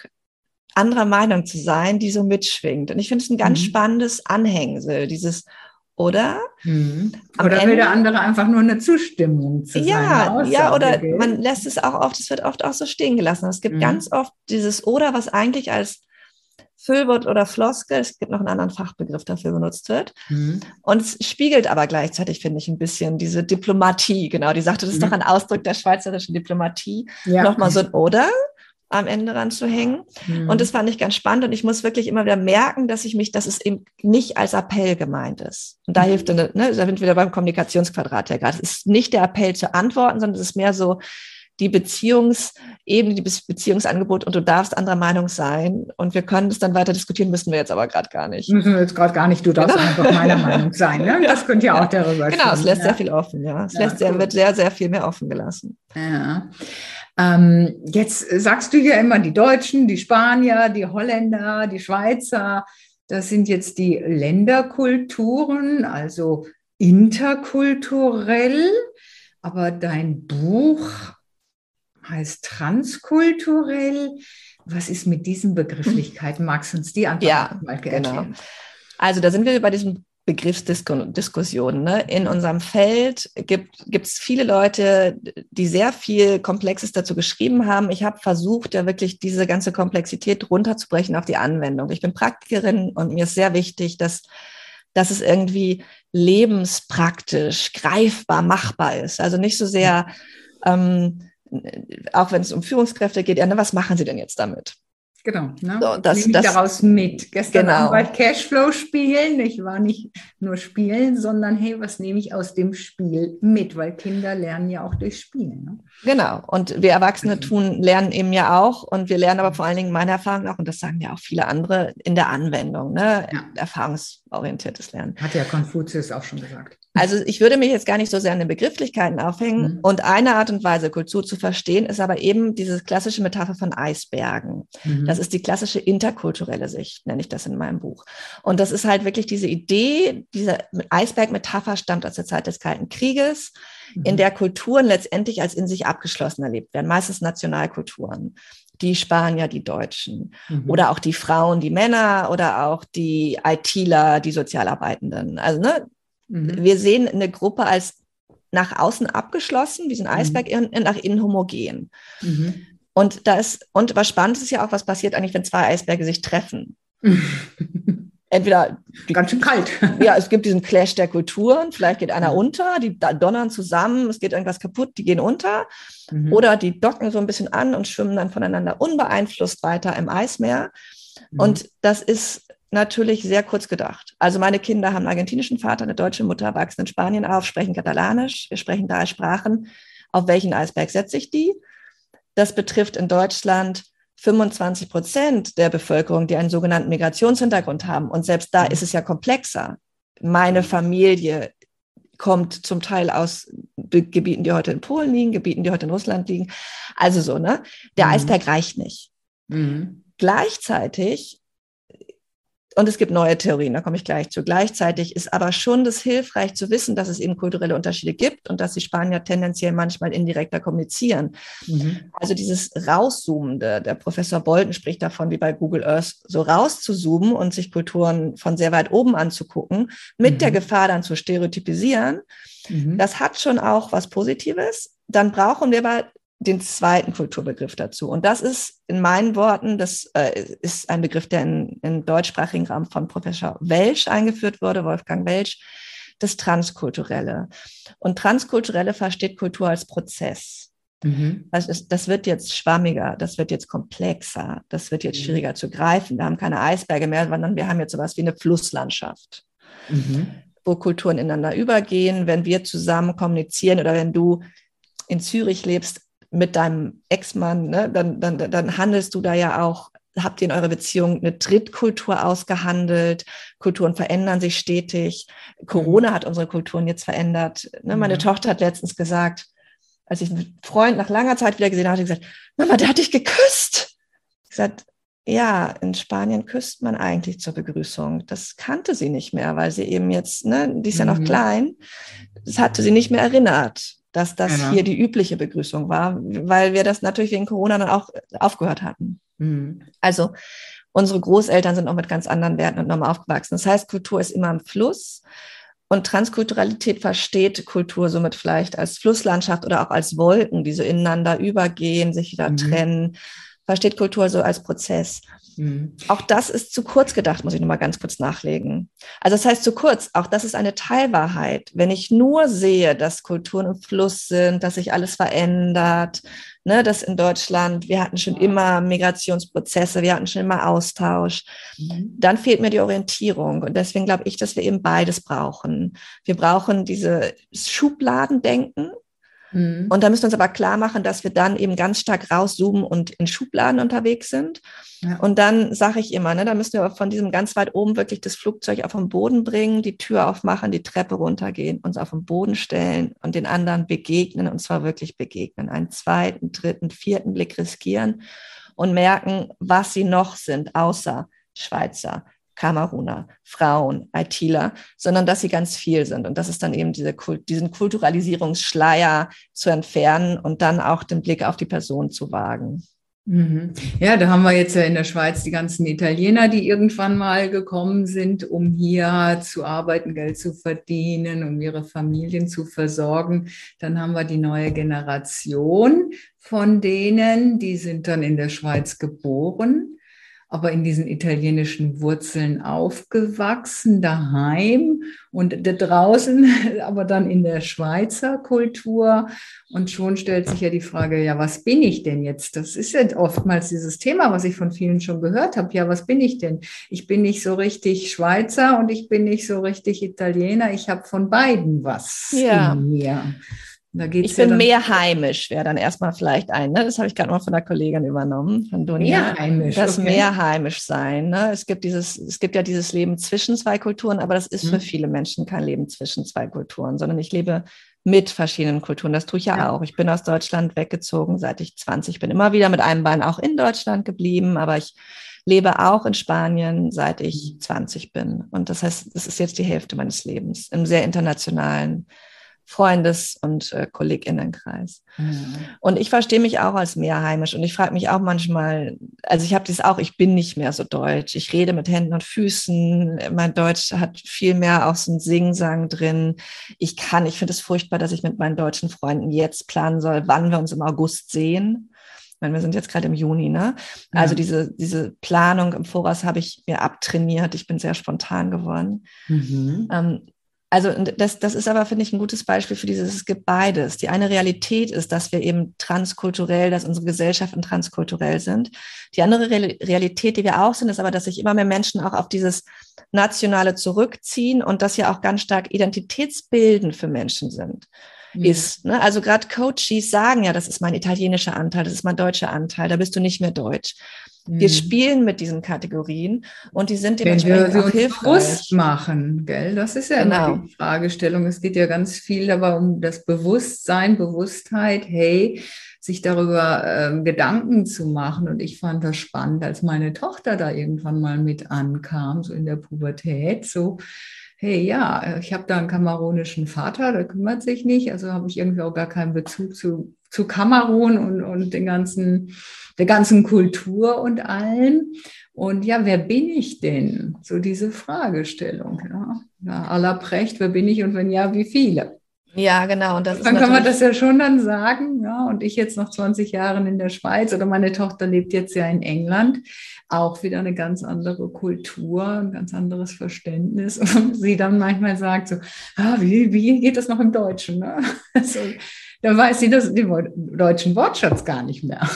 anderer Meinung zu sein, die so mitschwingt. Und ich finde es ein ganz mhm. spannendes Anhängsel, dieses oder? Mhm. Oder Ende, will der andere einfach nur eine Zustimmung zu Ja, ja, oder geht. man lässt es auch oft, es wird oft auch so stehen gelassen. Es gibt mhm. ganz oft dieses oder, was eigentlich als Füllwort oder Floskel, es gibt noch einen anderen Fachbegriff dafür benutzt wird. Mhm. Und es spiegelt aber gleichzeitig, finde ich, ein bisschen diese Diplomatie. Genau, die sagte, das ist mhm. doch ein Ausdruck der schweizerischen Diplomatie. Ja. Nochmal so ein Oder am Ende ranzuhängen. Mhm. Und das fand ich ganz spannend. Und ich muss wirklich immer wieder merken, dass ich mich, dass es eben nicht als Appell gemeint ist. Und da mhm. hilft, ne, da sind wir wieder beim Kommunikationsquadrat ja gerade. Es ist nicht der Appell zu antworten, sondern es ist mehr so, die Beziehungsebene, die Beziehungsangebot und du darfst anderer Meinung sein. Und wir können es dann weiter diskutieren, müssen wir jetzt aber gerade gar nicht. Müssen wir jetzt gerade gar nicht. Du darfst genau. einfach meiner Meinung sein. Ne? Das könnte ja, ja, auch darüber Genau, es lässt ja. sehr viel offen. Ja, es ja, lässt sehr, wird sehr, sehr viel mehr offen gelassen. Ja. Ähm, jetzt sagst du ja immer die Deutschen, die Spanier, die Holländer, die Schweizer. Das sind jetzt die Länderkulturen, also interkulturell. Aber dein Buch heißt transkulturell. Was ist mit diesen Begrifflichkeiten? Magst du uns die einfach ja, mal genau. erklären? Genau. Also da sind wir bei diesem Begriffsdiskussion. Ne? In unserem Feld gibt es viele Leute, die sehr viel Komplexes dazu geschrieben haben. Ich habe versucht, ja wirklich diese ganze Komplexität runterzubrechen auf die Anwendung. Ich bin Praktikerin und mir ist sehr wichtig, dass, dass es irgendwie lebenspraktisch, greifbar, machbar ist. Also nicht so sehr ähm, auch wenn es um Führungskräfte geht, ja, ne, was machen Sie denn jetzt damit? Genau, ne? so, das, Nehme das, daraus mit. Gestern genau. Abend Cashflow spielen. Ich war nicht nur spielen, sondern hey, was nehme ich aus dem Spiel mit? Weil Kinder lernen ja auch durch Spielen. Ne? Genau. Und wir Erwachsene also. tun, lernen eben ja auch. Und wir lernen aber vor allen Dingen meine Erfahrung auch, und das sagen ja auch viele andere, in der Anwendung, ne? Ja. Erfahrungsorientiertes Lernen. Hat ja Konfuzius auch schon gesagt. Also ich würde mich jetzt gar nicht so sehr an den Begrifflichkeiten aufhängen. Mhm. Und eine Art und Weise, Kultur zu verstehen, ist aber eben diese klassische Metapher von Eisbergen. Mhm. Das ist die klassische interkulturelle Sicht, nenne ich das in meinem Buch. Und das ist halt wirklich diese Idee, diese Eisbergmetapher stammt aus der Zeit des Kalten Krieges, mhm. in der Kulturen letztendlich als in sich abgeschlossen erlebt werden, meistens Nationalkulturen die Spanier, die Deutschen mhm. oder auch die Frauen, die Männer oder auch die ITler, die Sozialarbeitenden. Also ne, Mhm. Wir sehen eine Gruppe als nach außen abgeschlossen, diesen mhm. Eisberg mhm. in, nach innen homogen. Mhm. Und da ist, und was spannend ist ja auch, was passiert eigentlich, wenn zwei Eisberge sich treffen. Entweder die, ganz schön kalt. Ja, es gibt diesen Clash der Kulturen. Vielleicht geht einer unter, die donnern zusammen, es geht irgendwas kaputt, die gehen unter. Mhm. Oder die docken so ein bisschen an und schwimmen dann voneinander unbeeinflusst weiter im Eismeer. Mhm. Und das ist natürlich sehr kurz gedacht. Also meine Kinder haben einen argentinischen Vater, eine deutsche Mutter, wachsen in Spanien auf, sprechen Katalanisch. Wir sprechen drei Sprachen. Auf welchen Eisberg setze ich die? Das betrifft in Deutschland 25 Prozent der Bevölkerung, die einen sogenannten Migrationshintergrund haben. Und selbst da mhm. ist es ja komplexer. Meine Familie kommt zum Teil aus Gebieten, die heute in Polen liegen, Gebieten, die heute in Russland liegen. Also so, ne? Der mhm. Eisberg reicht nicht. Mhm. Gleichzeitig und es gibt neue Theorien, da komme ich gleich zu. Gleichzeitig ist aber schon das hilfreich zu wissen, dass es eben kulturelle Unterschiede gibt und dass die Spanier tendenziell manchmal indirekter kommunizieren. Mhm. Also dieses Rauszoomende, der Professor Bolton spricht davon, wie bei Google Earth, so rauszuzoomen und sich Kulturen von sehr weit oben anzugucken, mit mhm. der Gefahr dann zu stereotypisieren. Mhm. Das hat schon auch was Positives. Dann brauchen wir aber den zweiten Kulturbegriff dazu. Und das ist in meinen Worten, das äh, ist ein Begriff, der in, in deutschsprachigen Raum von Professor Welsch eingeführt wurde, Wolfgang Welsch, das Transkulturelle. Und Transkulturelle versteht Kultur als Prozess. Mhm. Das, das, wird jetzt schwammiger, das wird jetzt komplexer, das wird jetzt mhm. schwieriger zu greifen. Wir haben keine Eisberge mehr, sondern wir haben jetzt sowas wie eine Flusslandschaft. Mhm. wo Kulturen ineinander übergehen, wenn wir zusammen kommunizieren oder wenn du in Zürich lebst, mit deinem Ex-Mann, ne, dann, dann, dann handelst du da ja auch, habt ihr in eurer Beziehung eine Drittkultur ausgehandelt, Kulturen verändern sich stetig. Corona hat unsere Kulturen jetzt verändert. Ne? Meine mhm. Tochter hat letztens gesagt, als ich einen Freund nach langer Zeit wieder gesehen habe, hat gesagt, Mama, der hat dich geküsst. Ich gesagt, ja, in Spanien küsst man eigentlich zur Begrüßung. Das kannte sie nicht mehr, weil sie eben jetzt, ne, die ist ja noch mhm. klein, das hatte sie nicht mehr erinnert dass das genau. hier die übliche Begrüßung war, weil wir das natürlich wegen Corona dann auch aufgehört hatten. Mhm. Also unsere Großeltern sind auch mit ganz anderen Werten und Normen aufgewachsen. Das heißt, Kultur ist immer im Fluss. Und Transkulturalität versteht Kultur somit vielleicht als Flusslandschaft oder auch als Wolken, die so ineinander übergehen, sich wieder mhm. trennen. Versteht Kultur so als Prozess. Mhm. Auch das ist zu kurz gedacht, muss ich nochmal ganz kurz nachlegen. Also das heißt zu kurz, auch das ist eine Teilwahrheit. Wenn ich nur sehe, dass Kulturen im Fluss sind, dass sich alles verändert, ne, dass in Deutschland, wir hatten schon immer Migrationsprozesse, wir hatten schon immer Austausch, mhm. dann fehlt mir die Orientierung. Und deswegen glaube ich, dass wir eben beides brauchen. Wir brauchen diese Schubladendenken, Mhm. Und da müssen wir uns aber klar machen, dass wir dann eben ganz stark rauszoomen und in Schubladen unterwegs sind. Ja. Und dann sage ich immer, ne, da müssen wir von diesem ganz weit oben wirklich das Flugzeug auf den Boden bringen, die Tür aufmachen, die Treppe runtergehen, uns auf den Boden stellen und den anderen begegnen und zwar wirklich begegnen. Einen zweiten, dritten, vierten Blick riskieren und merken, was sie noch sind, außer Schweizer, Kameruner, Frauen, ITler, sondern dass sie ganz viel sind. Und das ist dann eben diese diesen Kulturalisierungsschleier zu entfernen und dann auch den Blick auf die Person zu wagen. Mhm. Ja, da haben wir jetzt ja in der Schweiz die ganzen Italiener, die irgendwann mal gekommen sind, um hier zu arbeiten, Geld zu verdienen, um ihre Familien zu versorgen. Dann haben wir die neue Generation von denen, die sind dann in der Schweiz geboren aber in diesen italienischen Wurzeln aufgewachsen, daheim und da draußen, aber dann in der Schweizer Kultur. Und schon stellt sich ja die Frage, ja, was bin ich denn jetzt? Das ist ja oftmals dieses Thema, was ich von vielen schon gehört habe. Ja, was bin ich denn? Ich bin nicht so richtig Schweizer und ich bin nicht so richtig Italiener. Ich habe von beiden was ja. in mir ich bin mehr heimisch, wäre dann erstmal vielleicht ein. Ne? Das habe ich gerade mal von der Kollegin übernommen, von Dunja. Mehr heimisch. Das okay. mehr heimisch sein. Ne? Es, gibt dieses, es gibt ja dieses Leben zwischen zwei Kulturen, aber das ist mhm. für viele Menschen kein Leben zwischen zwei Kulturen, sondern ich lebe mit verschiedenen Kulturen. Das tue ich ja, ja, auch. Ich bin aus Deutschland weggezogen, seit ich 20 bin. Immer wieder mit einem Bein auch in Deutschland geblieben, aber ich lebe auch in Spanien, seit ich 20 mhm. bin. Und das heißt, das ist jetzt die Hälfte meines Lebens im sehr internationalen Freundes- und äh, Kolleginnenkreis. Mhm. Und ich verstehe mich auch als mehrheimisch und ich frage mich auch manchmal, also ich habe das auch, ich bin nicht mehr so deutsch. Ich rede mit Händen und Füßen. Mein Deutsch hat viel mehr auch so ein Singsang drin. Ich kann, ich finde es furchtbar, dass ich mit meinen deutschen Freunden jetzt planen soll, wann wir uns im August sehen. Ich meine, wir sind jetzt gerade im Juni, ne? Also ja. diese, diese Planung im Voraus habe ich mir abtrainiert. Ich bin sehr spontan geworden. Mhm. Ähm, also das, das ist aber, finde ich, ein gutes Beispiel für dieses, es gibt beides. Die eine Realität ist, dass wir eben transkulturell, dass unsere Gesellschaften transkulturell sind. Die andere Realität, die wir auch sind, ist aber, dass sich immer mehr Menschen auch auf dieses Nationale zurückziehen und das ja auch ganz stark identitätsbildend für Menschen sind. Mhm. Ist. Ne? Also gerade Coaches sagen ja, das ist mein italienischer Anteil, das ist mein deutscher Anteil, da bist du nicht mehr deutsch. Wir mhm. spielen mit diesen Kategorien und die sind dementsprechend Wenn wir auch hilfreich. bewusst machen, gell? Das ist ja genau. die Fragestellung. Es geht ja ganz viel aber um das Bewusstsein, Bewusstheit. Hey, sich darüber äh, Gedanken zu machen. Und ich fand das spannend, als meine Tochter da irgendwann mal mit ankam, so in der Pubertät, so, hey, ja, ich habe da einen kamerunischen Vater, der kümmert sich nicht, also habe ich irgendwie auch gar keinen Bezug zu, zu Kamerun und, und den ganzen, der ganzen Kultur und allem. Und ja, wer bin ich denn? So diese Fragestellung. Ja, ja aller Precht, wer bin ich und wenn ja, wie viele? Ja, genau. Und das dann kann man das ja schon dann sagen. Ja, und ich jetzt noch 20 Jahre in der Schweiz oder meine Tochter lebt jetzt ja in England. Auch wieder eine ganz andere Kultur, ein ganz anderes Verständnis. Und sie dann manchmal sagt so, ah, wie, wie geht das noch im Deutschen? Ne? Also, da weiß sie das, den deutschen Wortschatz gar nicht mehr.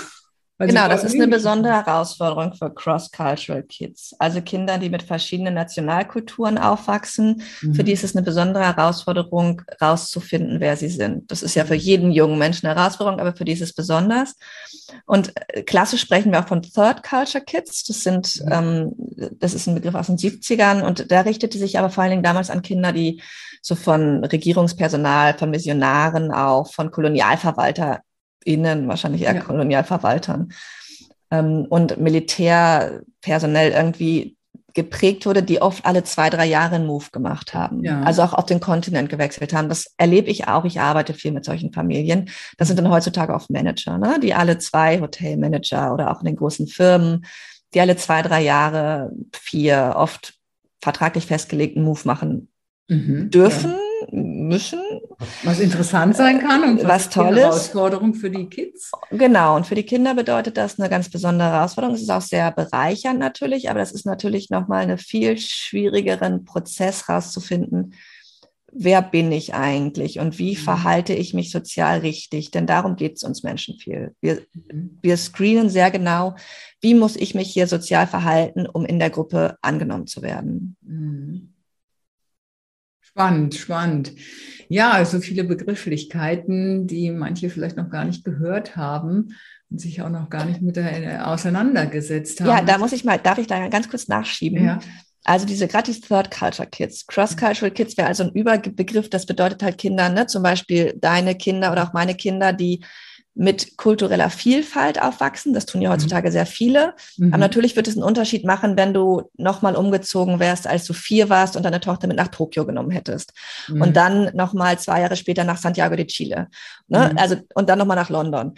Weil genau, das ist eine besondere Herausforderung für Cross-Cultural Kids. Also Kinder, die mit verschiedenen Nationalkulturen aufwachsen, mhm. für die ist es eine besondere Herausforderung, rauszufinden, wer sie sind. Das ist ja für jeden jungen Menschen eine Herausforderung, aber für die ist es besonders. Und äh, klassisch sprechen wir auch von Third Culture Kids. Das sind, mhm. ähm, das ist ein Begriff aus den 70ern und der richtete sich aber vor allen Dingen damals an Kinder, die so von Regierungspersonal, von Missionaren auch, von Kolonialverwalter innen, wahrscheinlich eher ja. Kolonialverwaltern ähm, und Militärpersonell irgendwie geprägt wurde, die oft alle zwei, drei Jahre einen Move gemacht haben. Ja. Also auch auf den Kontinent gewechselt haben. Das erlebe ich auch. Ich arbeite viel mit solchen Familien. Das sind dann heutzutage oft Manager, ne? die alle zwei Hotelmanager oder auch in den großen Firmen, die alle zwei, drei Jahre, vier, oft vertraglich festgelegten Move machen mhm, dürfen. Ja müssen. Was interessant sein kann und was, was toll ist. Herausforderung für die Kids. Genau, und für die Kinder bedeutet das eine ganz besondere Herausforderung. Es ist auch sehr bereichernd natürlich, aber das ist natürlich nochmal einen viel schwierigeren Prozess rauszufinden, wer bin ich eigentlich und wie mhm. verhalte ich mich sozial richtig? Denn darum geht es uns Menschen viel. Wir, mhm. wir screenen sehr genau, wie muss ich mich hier sozial verhalten, um in der Gruppe angenommen zu werden. Mhm. Spannend, spannend. Ja, also viele Begrifflichkeiten, die manche vielleicht noch gar nicht gehört haben und sich auch noch gar nicht mit der auseinandergesetzt haben. Ja, da muss ich mal, darf ich da ganz kurz nachschieben? Ja. Also diese gratis Third Culture Kids. Cross-Cultural Kids wäre also ein Überbegriff, das bedeutet halt Kinder, ne? zum Beispiel deine Kinder oder auch meine Kinder, die mit kultureller Vielfalt aufwachsen. Das tun ja mhm. heutzutage sehr viele. Mhm. Aber natürlich wird es einen Unterschied machen, wenn du nochmal umgezogen wärst, als du vier warst und deine Tochter mit nach Tokio genommen hättest. Mhm. Und dann nochmal zwei Jahre später nach Santiago de Chile. Ne? Mhm. Also, und dann nochmal nach London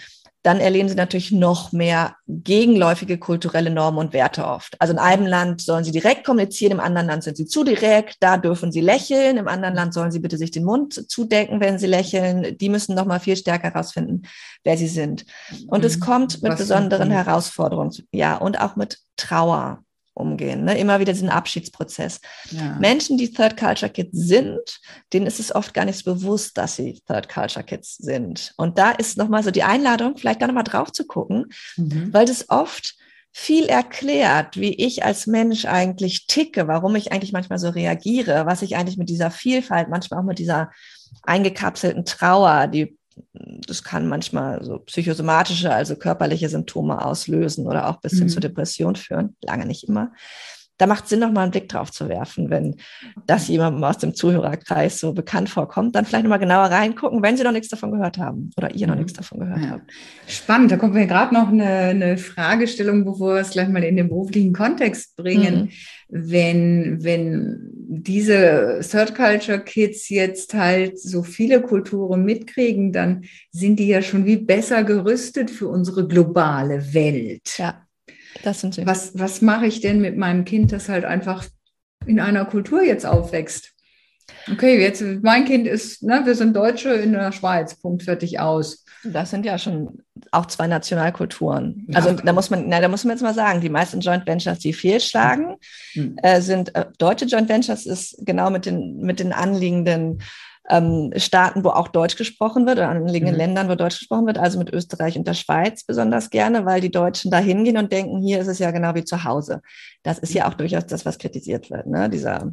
dann erleben sie natürlich noch mehr gegenläufige kulturelle Normen und Werte oft. Also in einem Land sollen sie direkt kommunizieren, im anderen Land sind sie zu direkt, da dürfen sie lächeln, im anderen Land sollen sie bitte sich den Mund zudecken, wenn sie lächeln. Die müssen noch mal viel stärker herausfinden, wer sie sind. Und es mhm. kommt mit Was besonderen Herausforderungen, ja, und auch mit Trauer umgehen. Ne? Immer wieder diesen Abschiedsprozess. Ja. Menschen, die Third Culture Kids sind, denen ist es oft gar nicht so bewusst, dass sie Third Culture Kids sind. Und da ist nochmal so die Einladung, vielleicht da nochmal drauf zu gucken, mhm. weil das oft viel erklärt, wie ich als Mensch eigentlich ticke, warum ich eigentlich manchmal so reagiere, was ich eigentlich mit dieser Vielfalt, manchmal auch mit dieser eingekapselten Trauer, die das kann manchmal so psychosomatische, also körperliche Symptome auslösen oder auch bis hin mhm. zur Depression führen. Lange nicht immer. Da macht Sinn, noch mal einen Blick drauf zu werfen, wenn das jemandem aus dem Zuhörerkreis so bekannt vorkommt. Dann vielleicht noch mal genauer reingucken, wenn Sie noch nichts davon gehört haben oder ihr noch mhm. nichts davon gehört ja. habt. Spannend. Da kommt mir gerade noch eine, eine, Fragestellung, bevor wir es gleich mal in den beruflichen Kontext bringen. Mhm. Wenn, wenn diese Third Culture Kids jetzt halt so viele Kulturen mitkriegen, dann sind die ja schon wie besser gerüstet für unsere globale Welt. Ja, das sind sie. Was, was mache ich denn mit meinem Kind, das halt einfach in einer Kultur jetzt aufwächst? Okay, jetzt mein Kind ist, ne, wir sind Deutsche in der Schweiz, Punkt fertig aus. Das sind ja schon auch zwei Nationalkulturen. Ja. Also da muss man, na, da muss man jetzt mal sagen, die meisten Joint Ventures, die fehlschlagen, mhm. äh, sind äh, deutsche Joint Ventures ist genau mit den mit den anliegenden ähm, Staaten, wo auch Deutsch gesprochen wird, oder anliegenden mhm. Ländern, wo Deutsch gesprochen wird, also mit Österreich und der Schweiz besonders gerne, weil die Deutschen da hingehen und denken, hier ist es ja genau wie zu Hause. Das ist ja auch durchaus das, was kritisiert wird, ne? Dieser,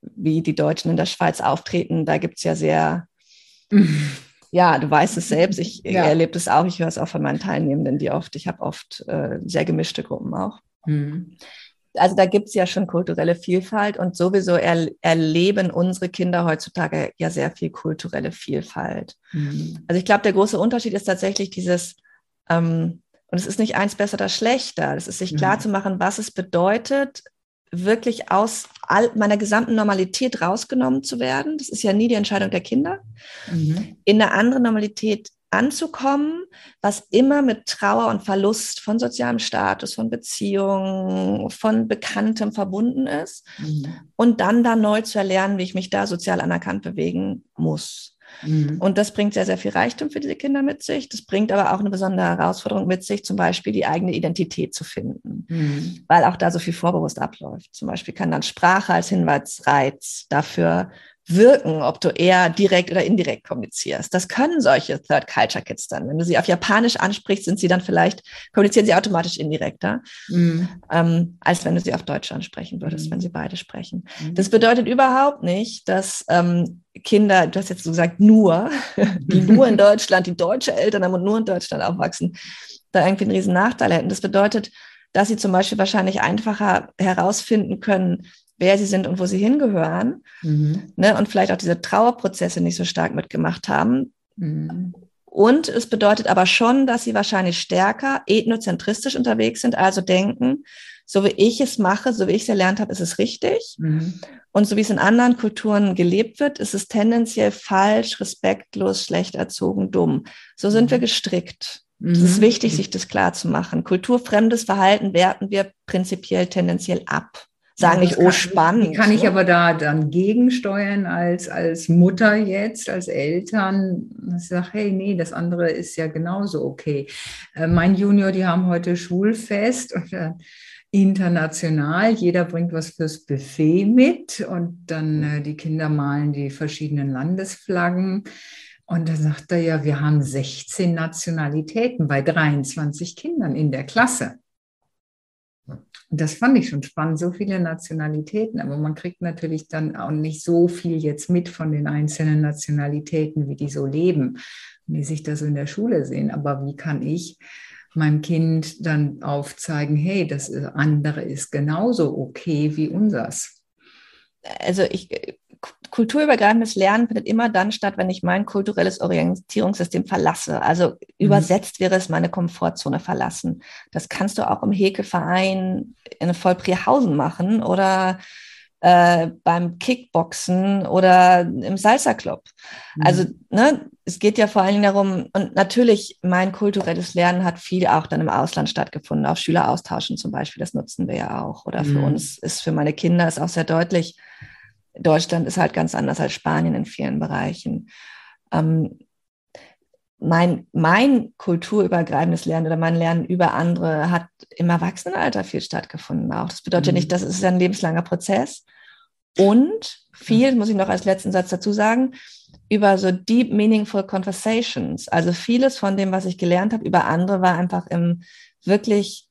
wie die Deutschen in der Schweiz auftreten, da gibt es ja sehr Ja, du weißt es selbst. Ich ja. erlebe es auch. Ich höre es auch von meinen Teilnehmenden, die oft, ich habe oft äh, sehr gemischte Gruppen auch. Mhm. Also da gibt es ja schon kulturelle Vielfalt und sowieso er, erleben unsere Kinder heutzutage ja sehr viel kulturelle Vielfalt. Mhm. Also ich glaube, der große Unterschied ist tatsächlich dieses, ähm, und es ist nicht eins besser oder schlechter, es ist sich klar mhm. zu machen, was es bedeutet, wirklich aus all meiner gesamten Normalität rausgenommen zu werden. Das ist ja nie die Entscheidung der Kinder. Mhm. In eine andere Normalität anzukommen, was immer mit Trauer und Verlust von sozialem Status, von Beziehungen, von Bekanntem verbunden ist. Mhm. Und dann da neu zu erlernen, wie ich mich da sozial anerkannt bewegen muss. Mhm. Und das bringt sehr, sehr viel Reichtum für diese Kinder mit sich. Das bringt aber auch eine besondere Herausforderung mit sich, zum Beispiel die eigene Identität zu finden, mhm. weil auch da so viel vorbewusst abläuft. Zum Beispiel kann dann Sprache als Hinweisreiz dafür wirken, ob du eher direkt oder indirekt kommunizierst. Das können solche Third Culture Kids dann. Wenn du sie auf Japanisch ansprichst, sind sie dann vielleicht, kommunizieren sie automatisch indirekter, mhm. ähm, als wenn du sie auf Deutsch ansprechen würdest, mhm. wenn sie beide sprechen. Mhm. Das bedeutet überhaupt nicht, dass ähm, Kinder, du hast jetzt so gesagt, nur, die nur in Deutschland, die deutsche Eltern haben und nur in Deutschland aufwachsen, da irgendwie einen riesen Nachteil hätten. Das bedeutet, dass sie zum Beispiel wahrscheinlich einfacher herausfinden können, wer sie sind und wo sie hingehören. Mhm. Ne, und vielleicht auch diese Trauerprozesse nicht so stark mitgemacht haben. Mhm. Und es bedeutet aber schon, dass sie wahrscheinlich stärker ethnozentristisch unterwegs sind, also denken, so wie ich es mache, so wie ich es erlernt habe, ist es richtig. Mhm. Und so wie es in anderen Kulturen gelebt wird, ist es tendenziell falsch, respektlos, schlecht erzogen, dumm. So sind wir mhm. gestrickt. Es ist mhm. wichtig, sich das klar zu machen. Kulturfremdes Verhalten werten wir prinzipiell tendenziell ab sagen nicht, oh spannend. Kann ich aber da dann gegensteuern als, als Mutter jetzt, als Eltern? Ich sage, hey, nee, das andere ist ja genauso okay. Äh, mein Junior, die haben heute Schulfest und äh, international, jeder bringt was fürs Buffet mit und dann äh, die Kinder malen die verschiedenen Landesflaggen. Und da sagt er ja, wir haben 16 Nationalitäten bei 23 Kindern in der Klasse. Das fand ich schon spannend, so viele Nationalitäten, aber man kriegt natürlich dann auch nicht so viel jetzt mit von den einzelnen Nationalitäten, wie die so leben, wie sich das in der Schule sehen. Aber wie kann ich meinem Kind dann aufzeigen, hey, das andere ist genauso okay wie unseres? Also ich kulturübergreifendes Lernen findet immer dann statt, wenn ich mein kulturelles Orientierungssystem verlasse. Also mhm. übersetzt wäre es meine Komfortzone verlassen. Das kannst du auch im Hekeverein in Vollprihausen machen oder äh, beim Kickboxen oder im Salsa Club. Mhm. Also ne, es geht ja vor allen Dingen darum, und natürlich mein kulturelles Lernen hat viel auch dann im Ausland stattgefunden, auf Schüleraustauschen zum Beispiel, das nutzen wir ja auch. Oder für mhm. uns ist für meine Kinder ist auch sehr deutlich, Deutschland ist halt ganz anders als Spanien in vielen Bereichen. Ähm, mein, mein kulturübergreifendes Lernen oder mein Lernen über andere hat im Erwachsenenalter viel stattgefunden auch. Das bedeutet mhm. nicht, dass es ein lebenslanger Prozess. Und viel, muss ich noch als letzten Satz dazu sagen, über so deep, meaningful conversations. Also vieles von dem, was ich gelernt habe über andere, war einfach im wirklich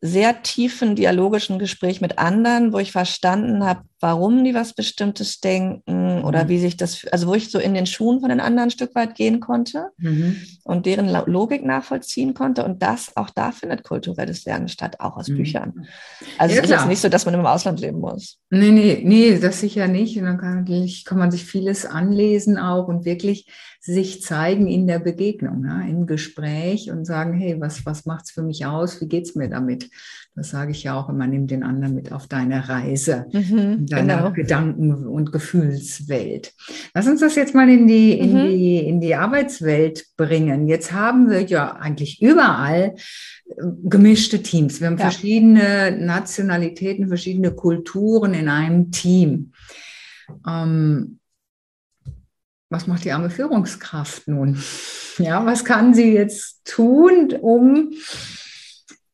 sehr tiefen dialogischen Gespräch mit anderen, wo ich verstanden habe, warum die was Bestimmtes denken oder mhm. wie sich das, also wo ich so in den Schuhen von den anderen ein Stück weit gehen konnte mhm. und deren Logik nachvollziehen konnte. Und das, auch da findet kulturelles Lernen statt, auch aus mhm. Büchern. Also ja, es ist jetzt nicht so, dass man im Ausland leben muss. Nee, nee, nee, das sicher nicht. Und dann kann, kann man sich vieles anlesen auch und wirklich sich zeigen in der Begegnung, ja, im Gespräch und sagen, hey, was, was macht es für mich aus? Wie geht es mir damit? Das sage ich ja auch immer, nimm den anderen mit auf deine Reise, mhm, deine genau. Gedanken- und Gefühlswelt. Lass uns das jetzt mal in die, in, mhm. die, in die Arbeitswelt bringen. Jetzt haben wir ja eigentlich überall äh, gemischte Teams. Wir haben ja. verschiedene Nationalitäten, verschiedene Kulturen in einem Team. Ähm, was macht die arme Führungskraft nun? Ja, was kann sie jetzt tun, um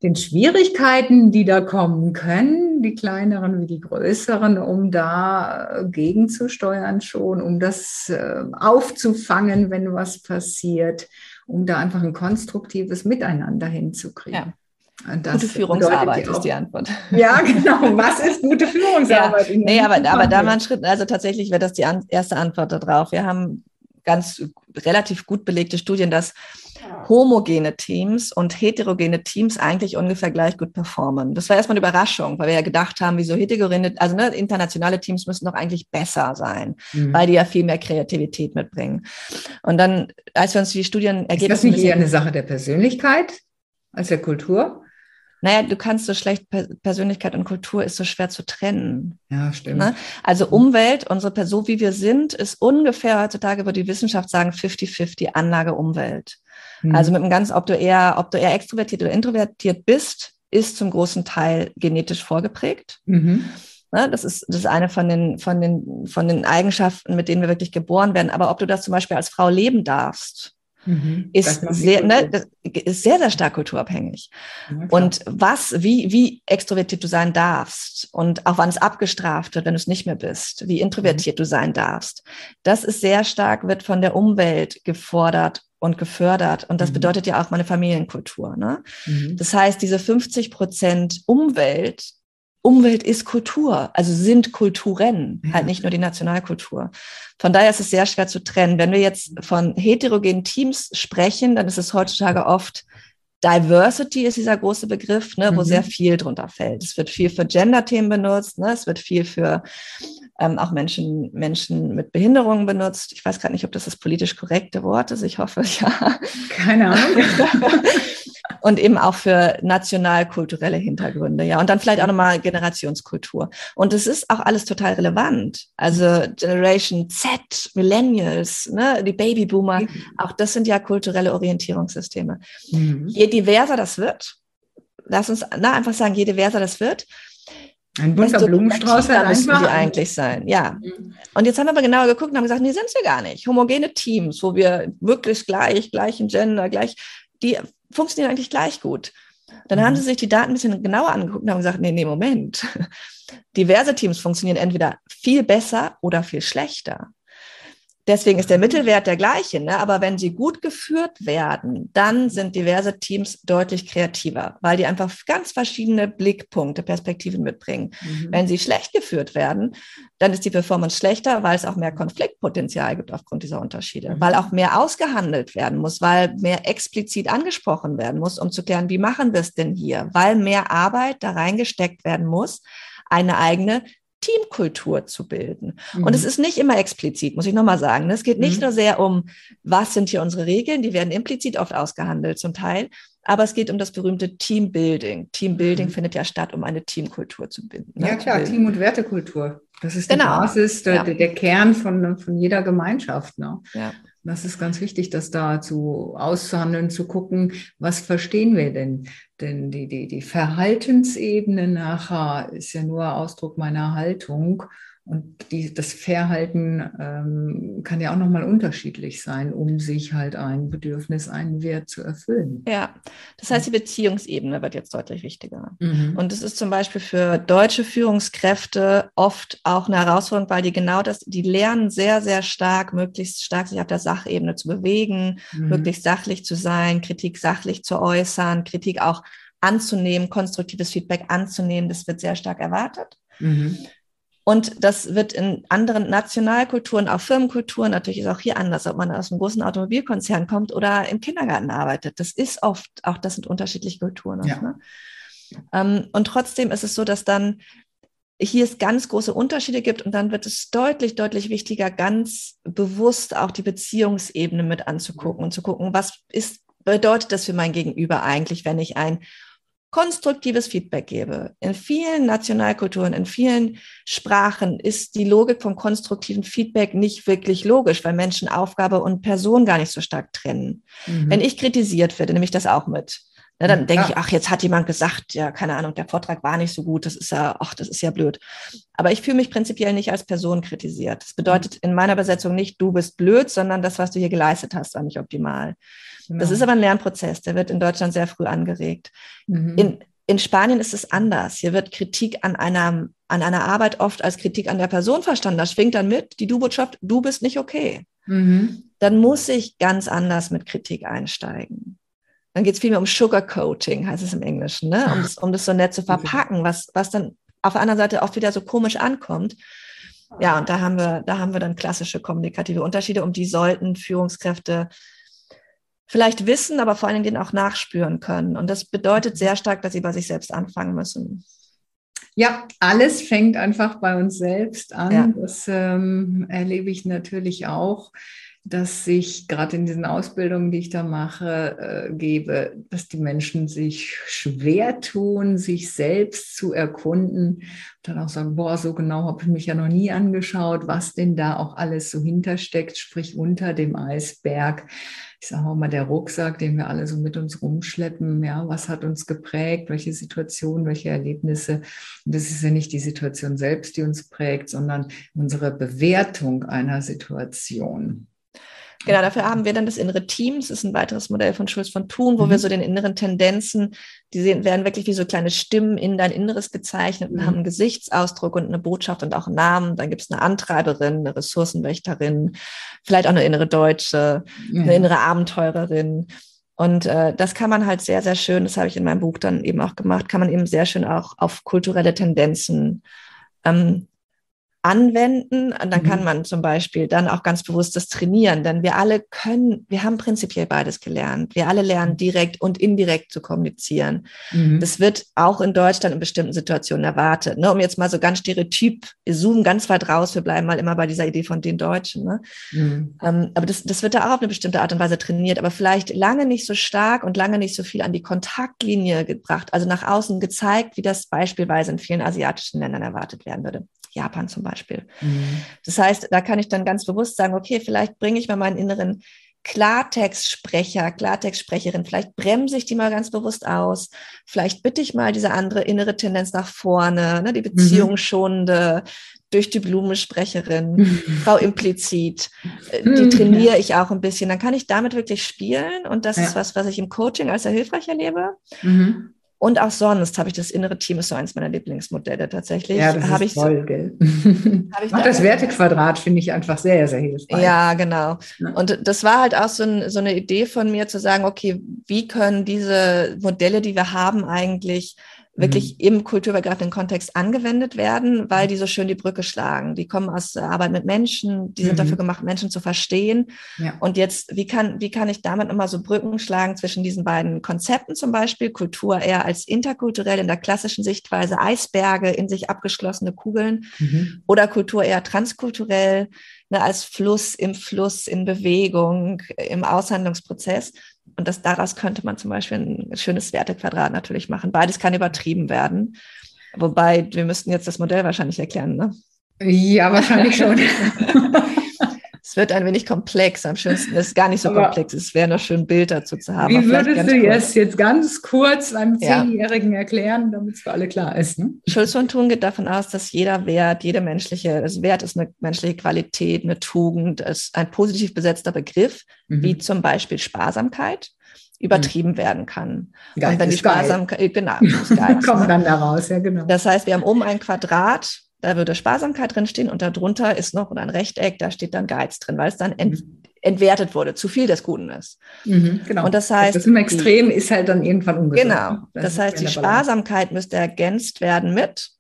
den Schwierigkeiten, die da kommen können, die kleineren wie die größeren, um da gegenzusteuern schon, um das äh, aufzufangen, wenn was passiert, um da einfach ein konstruktives Miteinander hinzukriegen. Ja. Das gute Führungsarbeit ist die Antwort. Ja, genau. Was ist gute Führungsarbeit? ja, nee, aber, aber da mal ein Schritt, also tatsächlich wäre das die an, erste Antwort darauf. Wir haben ganz relativ gut belegte Studien, dass homogene Teams und heterogene Teams eigentlich ungefähr gleich gut performen. Das war erstmal eine Überraschung, weil wir ja gedacht haben, wieso heterogene, also ne, internationale Teams müssen doch eigentlich besser sein, mhm. weil die ja viel mehr Kreativität mitbringen. Und dann, als wir uns die Studien ergeben. Ist das nicht eher eine Sache der Persönlichkeit als der Kultur? Naja, du kannst so schlecht, Persönlichkeit und Kultur ist so schwer zu trennen. Ja, stimmt. Ne? Also mhm. Umwelt, unsere Person, wie wir sind, ist ungefähr heutzutage, würde die Wissenschaft sagen, 50-50 Anlage Umwelt. Mhm. Also mit einem ganz, ob du eher, ob du eher extrovertiert oder introvertiert bist, ist zum großen Teil genetisch vorgeprägt. Mhm. Ne, das ist das ist eine von den, von, den, von den Eigenschaften, mit denen wir wirklich geboren werden. Aber ob du das zum Beispiel als Frau leben darfst, Mhm. Ist, sehr, ne, ist sehr, sehr stark kulturabhängig. Ja, und was, wie, wie extrovertiert du sein darfst und auch wann es abgestraft wird, wenn du es nicht mehr bist, wie introvertiert mhm. du sein darfst, das ist sehr stark, wird von der Umwelt gefordert und gefördert. Und das mhm. bedeutet ja auch meine Familienkultur. Ne? Mhm. Das heißt, diese 50 Prozent Umwelt, Umwelt ist Kultur, also sind Kulturen, ja. halt nicht nur die Nationalkultur. Von daher ist es sehr schwer zu trennen. Wenn wir jetzt von heterogenen Teams sprechen, dann ist es heutzutage oft Diversity ist dieser große Begriff, ne, wo mhm. sehr viel drunter fällt. Es wird viel für Gender-Themen benutzt, ne, es wird viel für ähm, auch Menschen, Menschen mit Behinderungen benutzt. Ich weiß gerade nicht, ob das das politisch korrekte Wort ist. Ich hoffe, ja. Keine Ahnung. und eben auch für national-kulturelle Hintergründe, ja. Und dann vielleicht auch nochmal Generationskultur. Und es ist auch alles total relevant. Also Generation Z, Millennials, ne, die Babyboomer, mhm. auch das sind ja kulturelle Orientierungssysteme. Mhm. Je diverser das wird, lass uns na, einfach sagen, je diverser das wird, ein bunter Blumenstrauß halt müssen die eigentlich sein, ja. Mhm. Und jetzt haben wir aber genauer geguckt und haben gesagt, nee, sind sie gar nicht. Homogene Teams, wo wir wirklich gleich, gleichen Gender, gleich, die funktionieren eigentlich gleich gut. Dann mhm. haben sie sich die Daten ein bisschen genauer angeguckt und haben gesagt, nee, nee, Moment. Diverse Teams funktionieren entweder viel besser oder viel schlechter. Deswegen ist der Mittelwert der gleiche, ne? aber wenn sie gut geführt werden, dann sind diverse Teams deutlich kreativer, weil die einfach ganz verschiedene Blickpunkte, Perspektiven mitbringen. Mhm. Wenn sie schlecht geführt werden, dann ist die Performance schlechter, weil es auch mehr Konfliktpotenzial gibt aufgrund dieser Unterschiede, mhm. weil auch mehr ausgehandelt werden muss, weil mehr explizit angesprochen werden muss, um zu klären, wie machen wir es denn hier, weil mehr Arbeit da reingesteckt werden muss, eine eigene Teamkultur zu bilden. Mhm. Und es ist nicht immer explizit, muss ich nochmal sagen. Es geht nicht mhm. nur sehr um, was sind hier unsere Regeln, die werden implizit oft ausgehandelt zum Teil, aber es geht um das berühmte Teambuilding. Teambuilding mhm. findet ja statt, um eine Teamkultur zu bilden. Ne? Ja klar, Team- und Wertekultur. Das ist genau. die Basis, der, ja. der, Kern von, von jeder Gemeinschaft. Ne? Ja. Das ist ganz wichtig, das da zu auszuhandeln, zu gucken, was verstehen wir denn? Denn die, die, die Verhaltensebene nachher ist ja nur Ausdruck meiner Haltung. Und die, das Verhalten ähm, kann ja auch nochmal unterschiedlich sein, um sich halt ein Bedürfnis, einen Wert zu erfüllen. Ja, das heißt, die Beziehungsebene wird jetzt deutlich wichtiger. Mhm. Und es ist zum Beispiel für deutsche Führungskräfte oft auch eine Herausforderung, weil die genau das, die lernen sehr, sehr stark, möglichst stark sich auf der Sachebene zu bewegen, mhm. möglichst sachlich zu sein, Kritik sachlich zu äußern, Kritik auch anzunehmen, konstruktives Feedback anzunehmen. Das wird sehr stark erwartet. Mhm. Und das wird in anderen Nationalkulturen, auch Firmenkulturen, natürlich ist auch hier anders, ob man aus einem großen Automobilkonzern kommt oder im Kindergarten arbeitet. Das ist oft, auch das sind unterschiedliche Kulturen. Ja. Ne? Ähm, und trotzdem ist es so, dass dann hier es ganz große Unterschiede gibt und dann wird es deutlich, deutlich wichtiger, ganz bewusst auch die Beziehungsebene mit anzugucken und zu gucken, was ist, bedeutet das für mein Gegenüber eigentlich, wenn ich ein konstruktives Feedback gebe. In vielen Nationalkulturen, in vielen Sprachen ist die Logik vom konstruktiven Feedback nicht wirklich logisch, weil Menschen Aufgabe und Person gar nicht so stark trennen. Mhm. Wenn ich kritisiert werde, nehme ich das auch mit. Na, dann denke ja. ich, ach, jetzt hat jemand gesagt, ja, keine Ahnung, der Vortrag war nicht so gut, das ist ja, ach, das ist ja blöd. Aber ich fühle mich prinzipiell nicht als Person kritisiert. Das bedeutet in meiner Übersetzung nicht, du bist blöd, sondern das, was du hier geleistet hast, war nicht optimal. Genau. Das ist aber ein Lernprozess, der wird in Deutschland sehr früh angeregt. Mhm. In, in Spanien ist es anders. Hier wird Kritik an einer, an einer Arbeit oft als Kritik an der Person verstanden. Das schwingt dann mit, die Du-Botschaft, du bist nicht okay. Mhm. Dann muss ich ganz anders mit Kritik einsteigen. Dann geht es vielmehr um Sugarcoating, heißt es im Englischen, ne? um, das, um das so nett zu verpacken, was, was dann auf der anderen Seite auch wieder so komisch ankommt. Ja, und da haben wir, da haben wir dann klassische kommunikative Unterschiede, um die sollten Führungskräfte vielleicht wissen, aber vor allen Dingen auch nachspüren können. Und das bedeutet sehr stark, dass sie bei sich selbst anfangen müssen. Ja, alles fängt einfach bei uns selbst an. Ja. Das ähm, erlebe ich natürlich auch dass ich gerade in diesen Ausbildungen, die ich da mache, äh, gebe, dass die Menschen sich schwer tun, sich selbst zu erkunden. dann auch sagen, boah, so genau habe ich mich ja noch nie angeschaut, was denn da auch alles so hintersteckt, sprich unter dem Eisberg. Ich sage auch mal, der Rucksack, den wir alle so mit uns rumschleppen, ja, was hat uns geprägt, welche Situationen, welche Erlebnisse. Und das ist ja nicht die Situation selbst, die uns prägt, sondern unsere Bewertung einer Situation. Genau, dafür haben wir dann das innere Team. Das ist ein weiteres Modell von Schulz von Thun, wo mhm. wir so den inneren Tendenzen, die werden wirklich wie so kleine Stimmen in dein Inneres gezeichnet und mhm. haben einen Gesichtsausdruck und eine Botschaft und auch einen Namen. Dann gibt es eine Antreiberin, eine Ressourcenwächterin, vielleicht auch eine innere Deutsche, mhm. eine innere Abenteurerin. Und äh, das kann man halt sehr, sehr schön, das habe ich in meinem Buch dann eben auch gemacht, kann man eben sehr schön auch auf kulturelle Tendenzen ähm, anwenden. Und dann mhm. kann man zum Beispiel dann auch ganz bewusst das trainieren, denn wir alle können, wir haben prinzipiell beides gelernt. Wir alle lernen mhm. direkt und indirekt zu kommunizieren. Mhm. Das wird auch in Deutschland in bestimmten Situationen erwartet. Ne? Um jetzt mal so ganz stereotyp, wir zoomen ganz weit raus, wir bleiben mal immer bei dieser Idee von den Deutschen. Ne? Mhm. Ähm, aber das, das wird da auch auf eine bestimmte Art und Weise trainiert, aber vielleicht lange nicht so stark und lange nicht so viel an die Kontaktlinie gebracht, also nach außen gezeigt, wie das beispielsweise in vielen asiatischen Ländern erwartet werden würde. Japan zum Beispiel. Mhm. Das heißt, da kann ich dann ganz bewusst sagen, okay, vielleicht bringe ich mal meinen inneren Klartextsprecher, Klartextsprecherin, vielleicht bremse ich die mal ganz bewusst aus, vielleicht bitte ich mal diese andere innere Tendenz nach vorne, ne, die Beziehung schonende, durch die Blume Sprecherin, mhm. Frau implizit, äh, die mhm. trainiere ich auch ein bisschen. Dann kann ich damit wirklich spielen und das ja. ist was, was ich im Coaching als sehr hilfreich erlebe. Mhm. Und auch sonst habe ich das innere Team, ist so eins meiner Lieblingsmodelle tatsächlich. Ja, das habe ist ich toll, so, gell? ich auch das Wertequadrat finde ich einfach sehr, sehr hilfreich. Ja, genau. Und das war halt auch so, ein, so eine Idee von mir zu sagen, okay, wie können diese Modelle, die wir haben, eigentlich wirklich mhm. im kulturübergreifenden Kontext angewendet werden, weil die so schön die Brücke schlagen. Die kommen aus Arbeit mit Menschen, die sind mhm. dafür gemacht, Menschen zu verstehen. Ja. Und jetzt, wie kann, wie kann ich damit immer so Brücken schlagen zwischen diesen beiden Konzepten zum Beispiel? Kultur eher als interkulturell in der klassischen Sichtweise, Eisberge in sich abgeschlossene Kugeln mhm. oder Kultur eher transkulturell, ne, als Fluss im Fluss, in Bewegung, im Aushandlungsprozess. Und das, daraus könnte man zum Beispiel ein schönes Wertequadrat natürlich machen. Beides kann übertrieben werden. Wobei, wir müssten jetzt das Modell wahrscheinlich erklären, ne? Ja, wahrscheinlich schon. es wird ein wenig komplex. Am schönsten ist gar nicht so Aber komplex. Es wäre noch schön, ein Bild dazu zu haben. Wie würdest du jetzt, jetzt ganz kurz einem Zehnjährigen ja. erklären, damit es für alle klar ist? Ne? Schulz von Thun geht davon aus, dass jeder Wert, jede menschliche, also Wert ist eine menschliche Qualität, eine Tugend, ist ein positiv besetzter Begriff, mhm. wie zum Beispiel Sparsamkeit übertrieben mhm. werden kann. Geil, und wenn die Sparsamkeit, genau, geil, kommt dann daraus, ja genau. Das heißt, wir haben oben ein Quadrat, da würde Sparsamkeit drinstehen und darunter ist noch ein Rechteck, da steht dann Geiz drin, weil es dann ent, mhm. entwertet wurde, zu viel des Guten ist. Mhm, genau. Und das heißt, das im Extrem ist halt dann irgendwann ungesund. Genau. Das, das heißt, die Sparsamkeit müsste ergänzt werden mit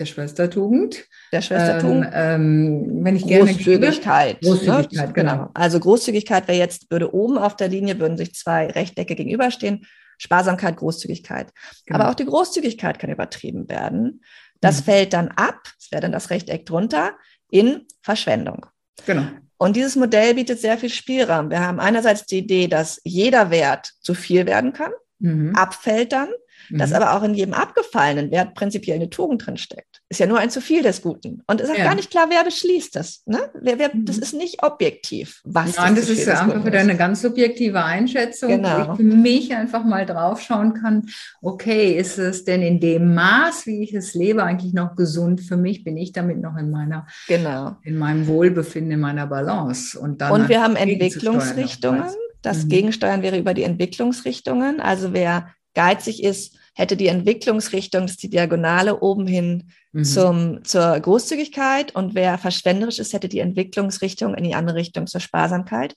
der Schwestertugend. Der Schwestertugend. Ähm, ähm, wenn ich gerne Großzügigkeit. Gebe, Großzügigkeit, ne? genau. genau. Also Großzügigkeit wäre jetzt, würde oben auf der Linie, würden sich zwei Rechtecke gegenüberstehen. Sparsamkeit, Großzügigkeit. Genau. Aber auch die Großzügigkeit kann übertrieben werden. Das mhm. fällt dann ab, das wäre dann das Rechteck drunter, in Verschwendung. Genau. Und dieses Modell bietet sehr viel Spielraum. Wir haben einerseits die Idee, dass jeder Wert zu viel werden kann, mhm. abfällt dann dass mhm. aber auch in jedem abgefallenen Wert prinzipiell eine Tugend drin steckt. Ist ja nur ein zu viel des Guten. Und es ist auch ja. gar nicht klar, wer beschließt das. Ne? Wer, wer, das mhm. ist nicht objektiv, was Nein, das, das ist einfach wieder eine ganz subjektive Einschätzung, genau. wo ich für mich einfach mal draufschauen kann, okay, ist es denn in dem Maß, wie ich es lebe, eigentlich noch gesund für mich? Bin ich damit noch in meiner, genau. in meinem Wohlbefinden, in meiner Balance? Und, dann und wir haben Entwicklungsrichtungen. Das mhm. Gegensteuern wäre über die Entwicklungsrichtungen. Also wer geizig ist, hätte die Entwicklungsrichtung, das ist die Diagonale oben hin mhm. zum, zur Großzügigkeit und wer verschwenderisch ist, hätte die Entwicklungsrichtung in die andere Richtung zur Sparsamkeit.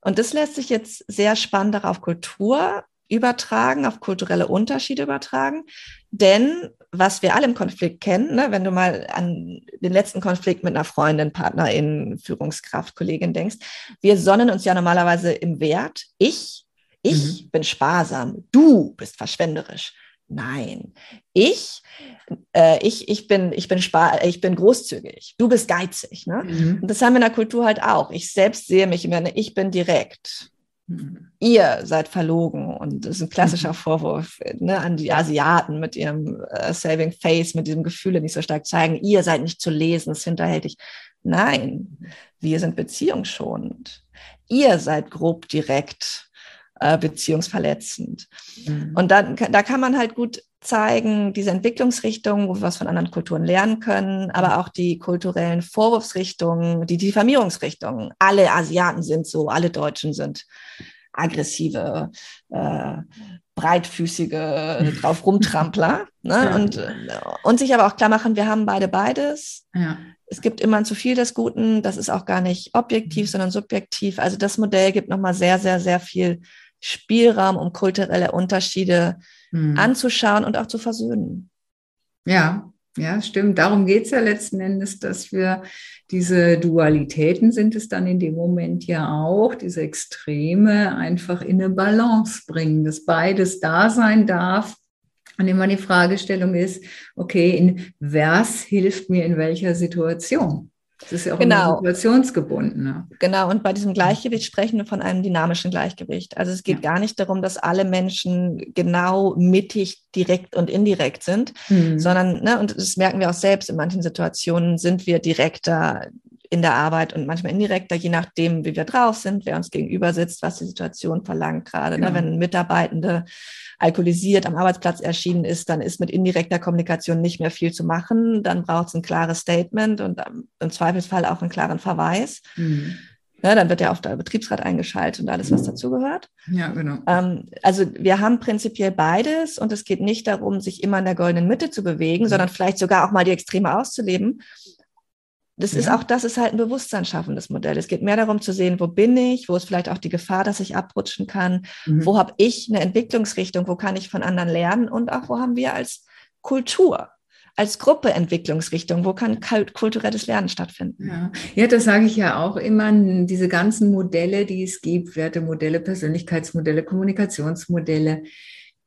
Und das lässt sich jetzt sehr spannend darauf Kultur übertragen, auf kulturelle Unterschiede übertragen. Denn was wir alle im Konflikt kennen, ne, wenn du mal an den letzten Konflikt mit einer Freundin, Partnerin, Führungskraft, Kollegin denkst, wir sonnen uns ja normalerweise im Wert. Ich, ich mhm. bin sparsam, du bist verschwenderisch. Nein, ich, äh, ich, ich, bin, ich, bin spar ich bin großzügig, du bist geizig. Ne? Mhm. Und das haben wir in der Kultur halt auch. Ich selbst sehe mich immer, ich bin direkt. Mhm. Ihr seid verlogen und das ist ein klassischer mhm. Vorwurf ne, an die Asiaten mit ihrem äh, Saving Face, mit diesem Gefühle nicht so stark zeigen. Ihr seid nicht zu lesen, ist hinterhältig. Nein, wir sind beziehungsschonend. Ihr seid grob direkt äh, beziehungsverletzend. Mhm. Und dann, da kann man halt gut zeigen, diese Entwicklungsrichtungen, wo wir was von anderen Kulturen lernen können, aber auch die kulturellen Vorwurfsrichtungen, die Diffamierungsrichtungen. Alle Asiaten sind so, alle Deutschen sind aggressive, äh, breitfüßige, drauf rumtrampler. ne? Ja. und, und sich aber auch klar machen, wir haben beide beides. Ja. Es gibt immer zu viel des Guten. Das ist auch gar nicht objektiv, mhm. sondern subjektiv. Also das Modell gibt nochmal sehr, sehr, sehr viel Spielraum, um kulturelle Unterschiede mhm. anzuschauen und auch zu versöhnen. Ja, ja, stimmt. Darum geht es ja letzten Endes, dass wir diese Dualitäten sind es dann in dem Moment ja auch, diese Extreme einfach in eine Balance bringen, dass beides da sein darf. Und immer die Fragestellung ist, okay, in was hilft mir in welcher Situation? Das ist ja auch genau. situationsgebunden. Ne? Genau, und bei diesem Gleichgewicht sprechen wir von einem dynamischen Gleichgewicht. Also es geht ja. gar nicht darum, dass alle Menschen genau mittig, direkt und indirekt sind, mhm. sondern, ne, und das merken wir auch selbst, in manchen Situationen sind wir direkter in der Arbeit und manchmal indirekter, je nachdem, wie wir drauf sind, wer uns gegenüber sitzt, was die Situation verlangt gerade. Ne? Ja. Ne? Wenn Mitarbeitende alkoholisiert am Arbeitsplatz erschienen ist, dann ist mit indirekter Kommunikation nicht mehr viel zu machen. Dann braucht es ein klares Statement und im Zweifelsfall auch einen klaren Verweis. Mhm. Ja, dann wird ja auch der Betriebsrat eingeschaltet und alles, was dazugehört. Ja, genau. Ähm, also wir haben prinzipiell beides und es geht nicht darum, sich immer in der goldenen Mitte zu bewegen, mhm. sondern vielleicht sogar auch mal die Extreme auszuleben. Das ja. ist auch, das ist halt ein Bewusstsein schaffendes Modell. Es geht mehr darum zu sehen, wo bin ich, wo ist vielleicht auch die Gefahr, dass ich abrutschen kann, mhm. wo habe ich eine Entwicklungsrichtung, wo kann ich von anderen lernen und auch wo haben wir als Kultur als Gruppe Entwicklungsrichtung, wo kann kulturelles Lernen stattfinden? Ja, ja das sage ich ja auch immer, diese ganzen Modelle, die es gibt, Wertemodelle, Persönlichkeitsmodelle, Kommunikationsmodelle,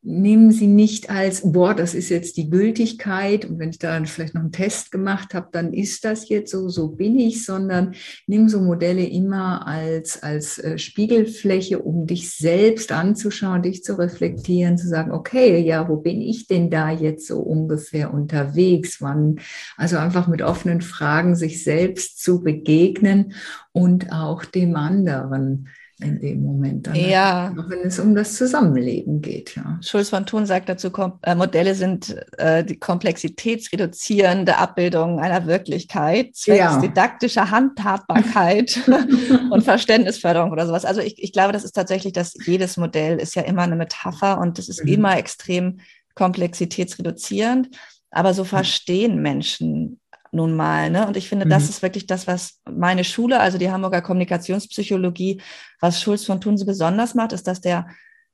nehmen Sie nicht als, boah, das ist jetzt die Gültigkeit und wenn ich da vielleicht noch einen Test gemacht habe, dann ist das jetzt so, so bin ich, sondern nimm so Modelle immer als, als äh, Spiegelfläche, um dich selbst anzuschauen, dich zu reflektieren, zu sagen, okay, ja, wo bin ich denn da jetzt so ungefähr unterwegs? Wann? Also einfach mit offenen Fragen sich selbst zu begegnen und auch dem anderen in dem Moment dann. Ja. Auch wenn es um das Zusammenleben geht. Ja. Schulz von Thun sagt dazu, äh, Modelle sind äh, die komplexitätsreduzierende Abbildung einer Wirklichkeit, zwecks ja. didaktischer Handhabbarkeit und Verständnisförderung oder sowas. Also ich, ich glaube, das ist tatsächlich, dass jedes Modell ist ja immer eine Metapher und das ist mhm. immer extrem komplexitätsreduzierend. Aber so verstehen Menschen nun mal. Ne? Und ich finde, mhm. das ist wirklich das, was meine Schule, also die Hamburger Kommunikationspsychologie, was Schulz von Thun so besonders macht, ist, dass der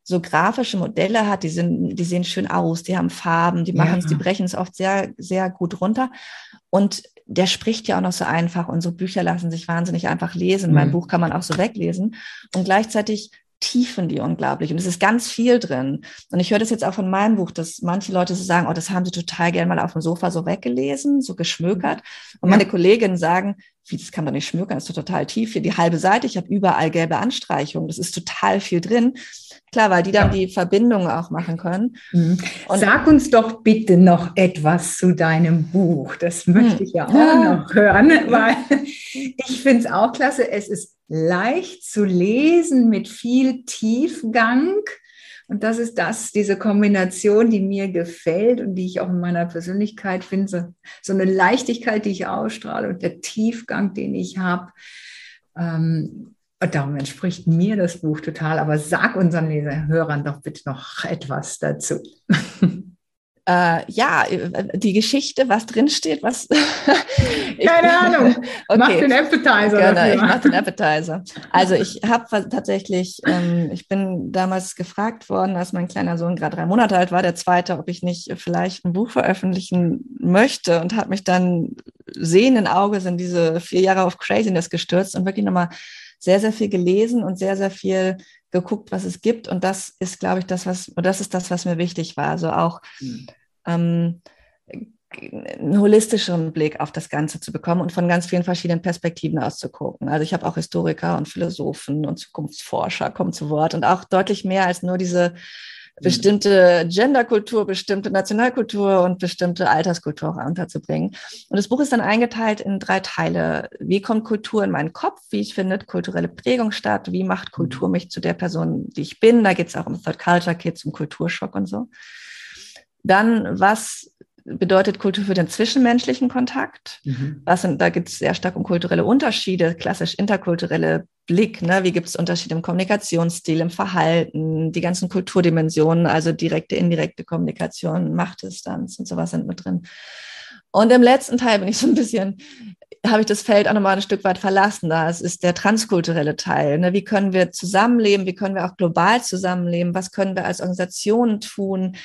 so grafische Modelle hat, die sind, die sehen schön aus, die haben Farben, die machen es, die brechen es oft sehr, sehr gut runter. Und der spricht ja auch noch so einfach. Unsere Bücher lassen sich wahnsinnig einfach lesen. Mhm. Mein Buch kann man auch so weglesen. Und gleichzeitig tiefen die unglaublich. Und es ist ganz viel drin. Und ich höre das jetzt auch von meinem Buch, dass manche Leute so sagen, oh, das haben sie total gerne mal auf dem Sofa so weggelesen, so geschmökert. Und meine Kolleginnen sagen, wie, das kann man nicht schmökern, das ist total tief hier, die halbe Seite, ich habe überall gelbe Anstreichungen, das ist total viel drin. Klar, weil die dann ja. die Verbindungen auch machen können. Mhm. Sag uns doch bitte noch etwas zu deinem Buch. Das möchte ich ja auch ja. noch hören, weil ich finde es auch klasse. Es ist leicht zu lesen mit viel Tiefgang. Und das ist das, diese Kombination, die mir gefällt und die ich auch in meiner Persönlichkeit finde, so, so eine Leichtigkeit, die ich ausstrahle und der Tiefgang, den ich habe. Ähm, und darum entspricht mir das Buch total. Aber sag unseren Leserhörern doch bitte noch etwas dazu. äh, ja, äh, die Geschichte, was drinsteht, was. Keine Ahnung. Okay. Mach den Appetizer. Genau, dafür. ich mach den Appetizer. Also ich habe tatsächlich, ähm, ich bin damals gefragt worden, als mein kleiner Sohn gerade drei Monate alt war, der zweite, ob ich nicht vielleicht ein Buch veröffentlichen möchte und habe mich dann sehenden Auges in diese vier Jahre of Craziness gestürzt und wirklich nochmal sehr, sehr viel gelesen und sehr, sehr viel geguckt, was es gibt. Und das ist, glaube ich, das, was, und das ist das, was mir wichtig war. Also auch mhm. ähm, einen holistischen Blick auf das Ganze zu bekommen und von ganz vielen verschiedenen Perspektiven auszugucken. Also ich habe auch Historiker und Philosophen und Zukunftsforscher kommen zu Wort und auch deutlich mehr als nur diese bestimmte Genderkultur, bestimmte Nationalkultur und bestimmte Alterskultur auch unterzubringen. Und das Buch ist dann eingeteilt in drei Teile. Wie kommt Kultur in meinen Kopf? Wie findet kulturelle Prägung statt? Wie macht Kultur mich zu der Person, die ich bin? Da geht es auch um Third Culture Kids, um Kulturschock und so. Dann, was bedeutet Kultur für den zwischenmenschlichen Kontakt? Mhm. Was sind, da gibt es sehr stark um kulturelle Unterschiede, klassisch interkulturelle Blick. Ne? Wie gibt es Unterschiede im Kommunikationsstil, im Verhalten, die ganzen Kulturdimensionen, also direkte, indirekte Kommunikation, Machtdistanz und sowas sind mit drin. Und im letzten Teil bin ich so ein bisschen, habe ich das Feld auch nochmal ein Stück weit verlassen. Da es ist der transkulturelle Teil. Ne? Wie können wir zusammenleben? Wie können wir auch global zusammenleben? Was können wir als Organisation tun?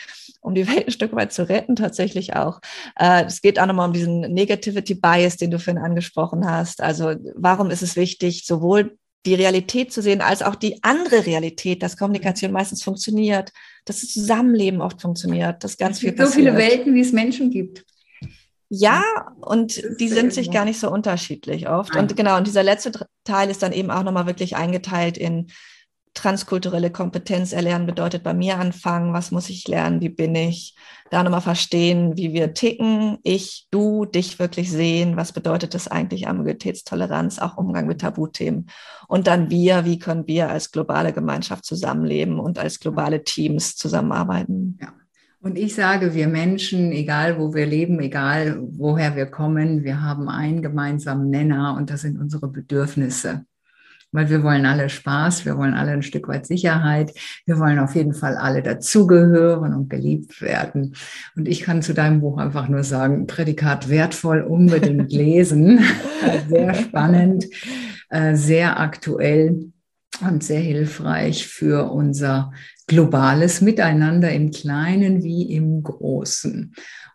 um die Welt ein Stück weit zu retten, tatsächlich auch. Äh, es geht auch nochmal um diesen Negativity Bias, den du vorhin angesprochen hast. Also warum ist es wichtig, sowohl die Realität zu sehen, als auch die andere Realität, dass Kommunikation meistens funktioniert, dass das Zusammenleben oft funktioniert, dass ganz viel passiert. So viele Welten, wie es Menschen gibt. Ja, und die sind sich gar nicht so unterschiedlich oft. Und genau, und dieser letzte Teil ist dann eben auch nochmal wirklich eingeteilt in transkulturelle Kompetenz erlernen bedeutet bei mir anfangen, was muss ich lernen, wie bin ich, da nochmal verstehen, wie wir ticken, ich, du, dich wirklich sehen, was bedeutet das eigentlich, Ambiguitätstoleranz, auch Umgang mit Tabuthemen und dann wir, wie können wir als globale Gemeinschaft zusammenleben und als globale Teams zusammenarbeiten. Ja. Und ich sage, wir Menschen, egal wo wir leben, egal woher wir kommen, wir haben einen gemeinsamen Nenner und das sind unsere Bedürfnisse. Weil wir wollen alle Spaß, wir wollen alle ein Stück weit Sicherheit, wir wollen auf jeden Fall alle dazugehören und geliebt werden. Und ich kann zu deinem Buch einfach nur sagen, Prädikat wertvoll, unbedingt lesen, sehr spannend, äh, sehr aktuell und sehr hilfreich für unser globales Miteinander im Kleinen wie im Großen.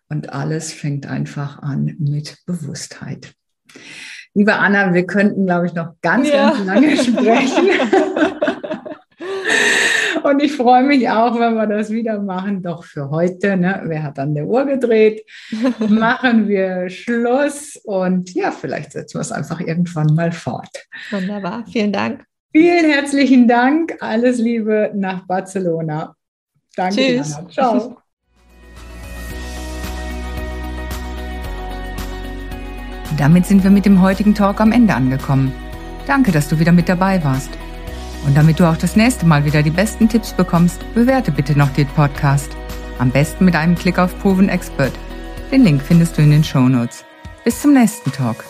Und alles fängt einfach an mit Bewusstheit. Liebe Anna, wir könnten, glaube ich, noch ganz, ja. ganz lange sprechen. Und ich freue mich auch, wenn wir das wieder machen. Doch für heute, ne, wer hat an der Uhr gedreht, machen wir Schluss. Und ja, vielleicht setzen wir es einfach irgendwann mal fort. Wunderbar, vielen Dank. Vielen herzlichen Dank. Alles Liebe nach Barcelona. Danke, Tschüss. Anna. Ciao. Damit sind wir mit dem heutigen Talk am Ende angekommen. Danke, dass du wieder mit dabei warst. Und damit du auch das nächste Mal wieder die besten Tipps bekommst, bewerte bitte noch den Podcast. Am besten mit einem Klick auf Proven Expert. Den Link findest du in den Show Notes. Bis zum nächsten Talk.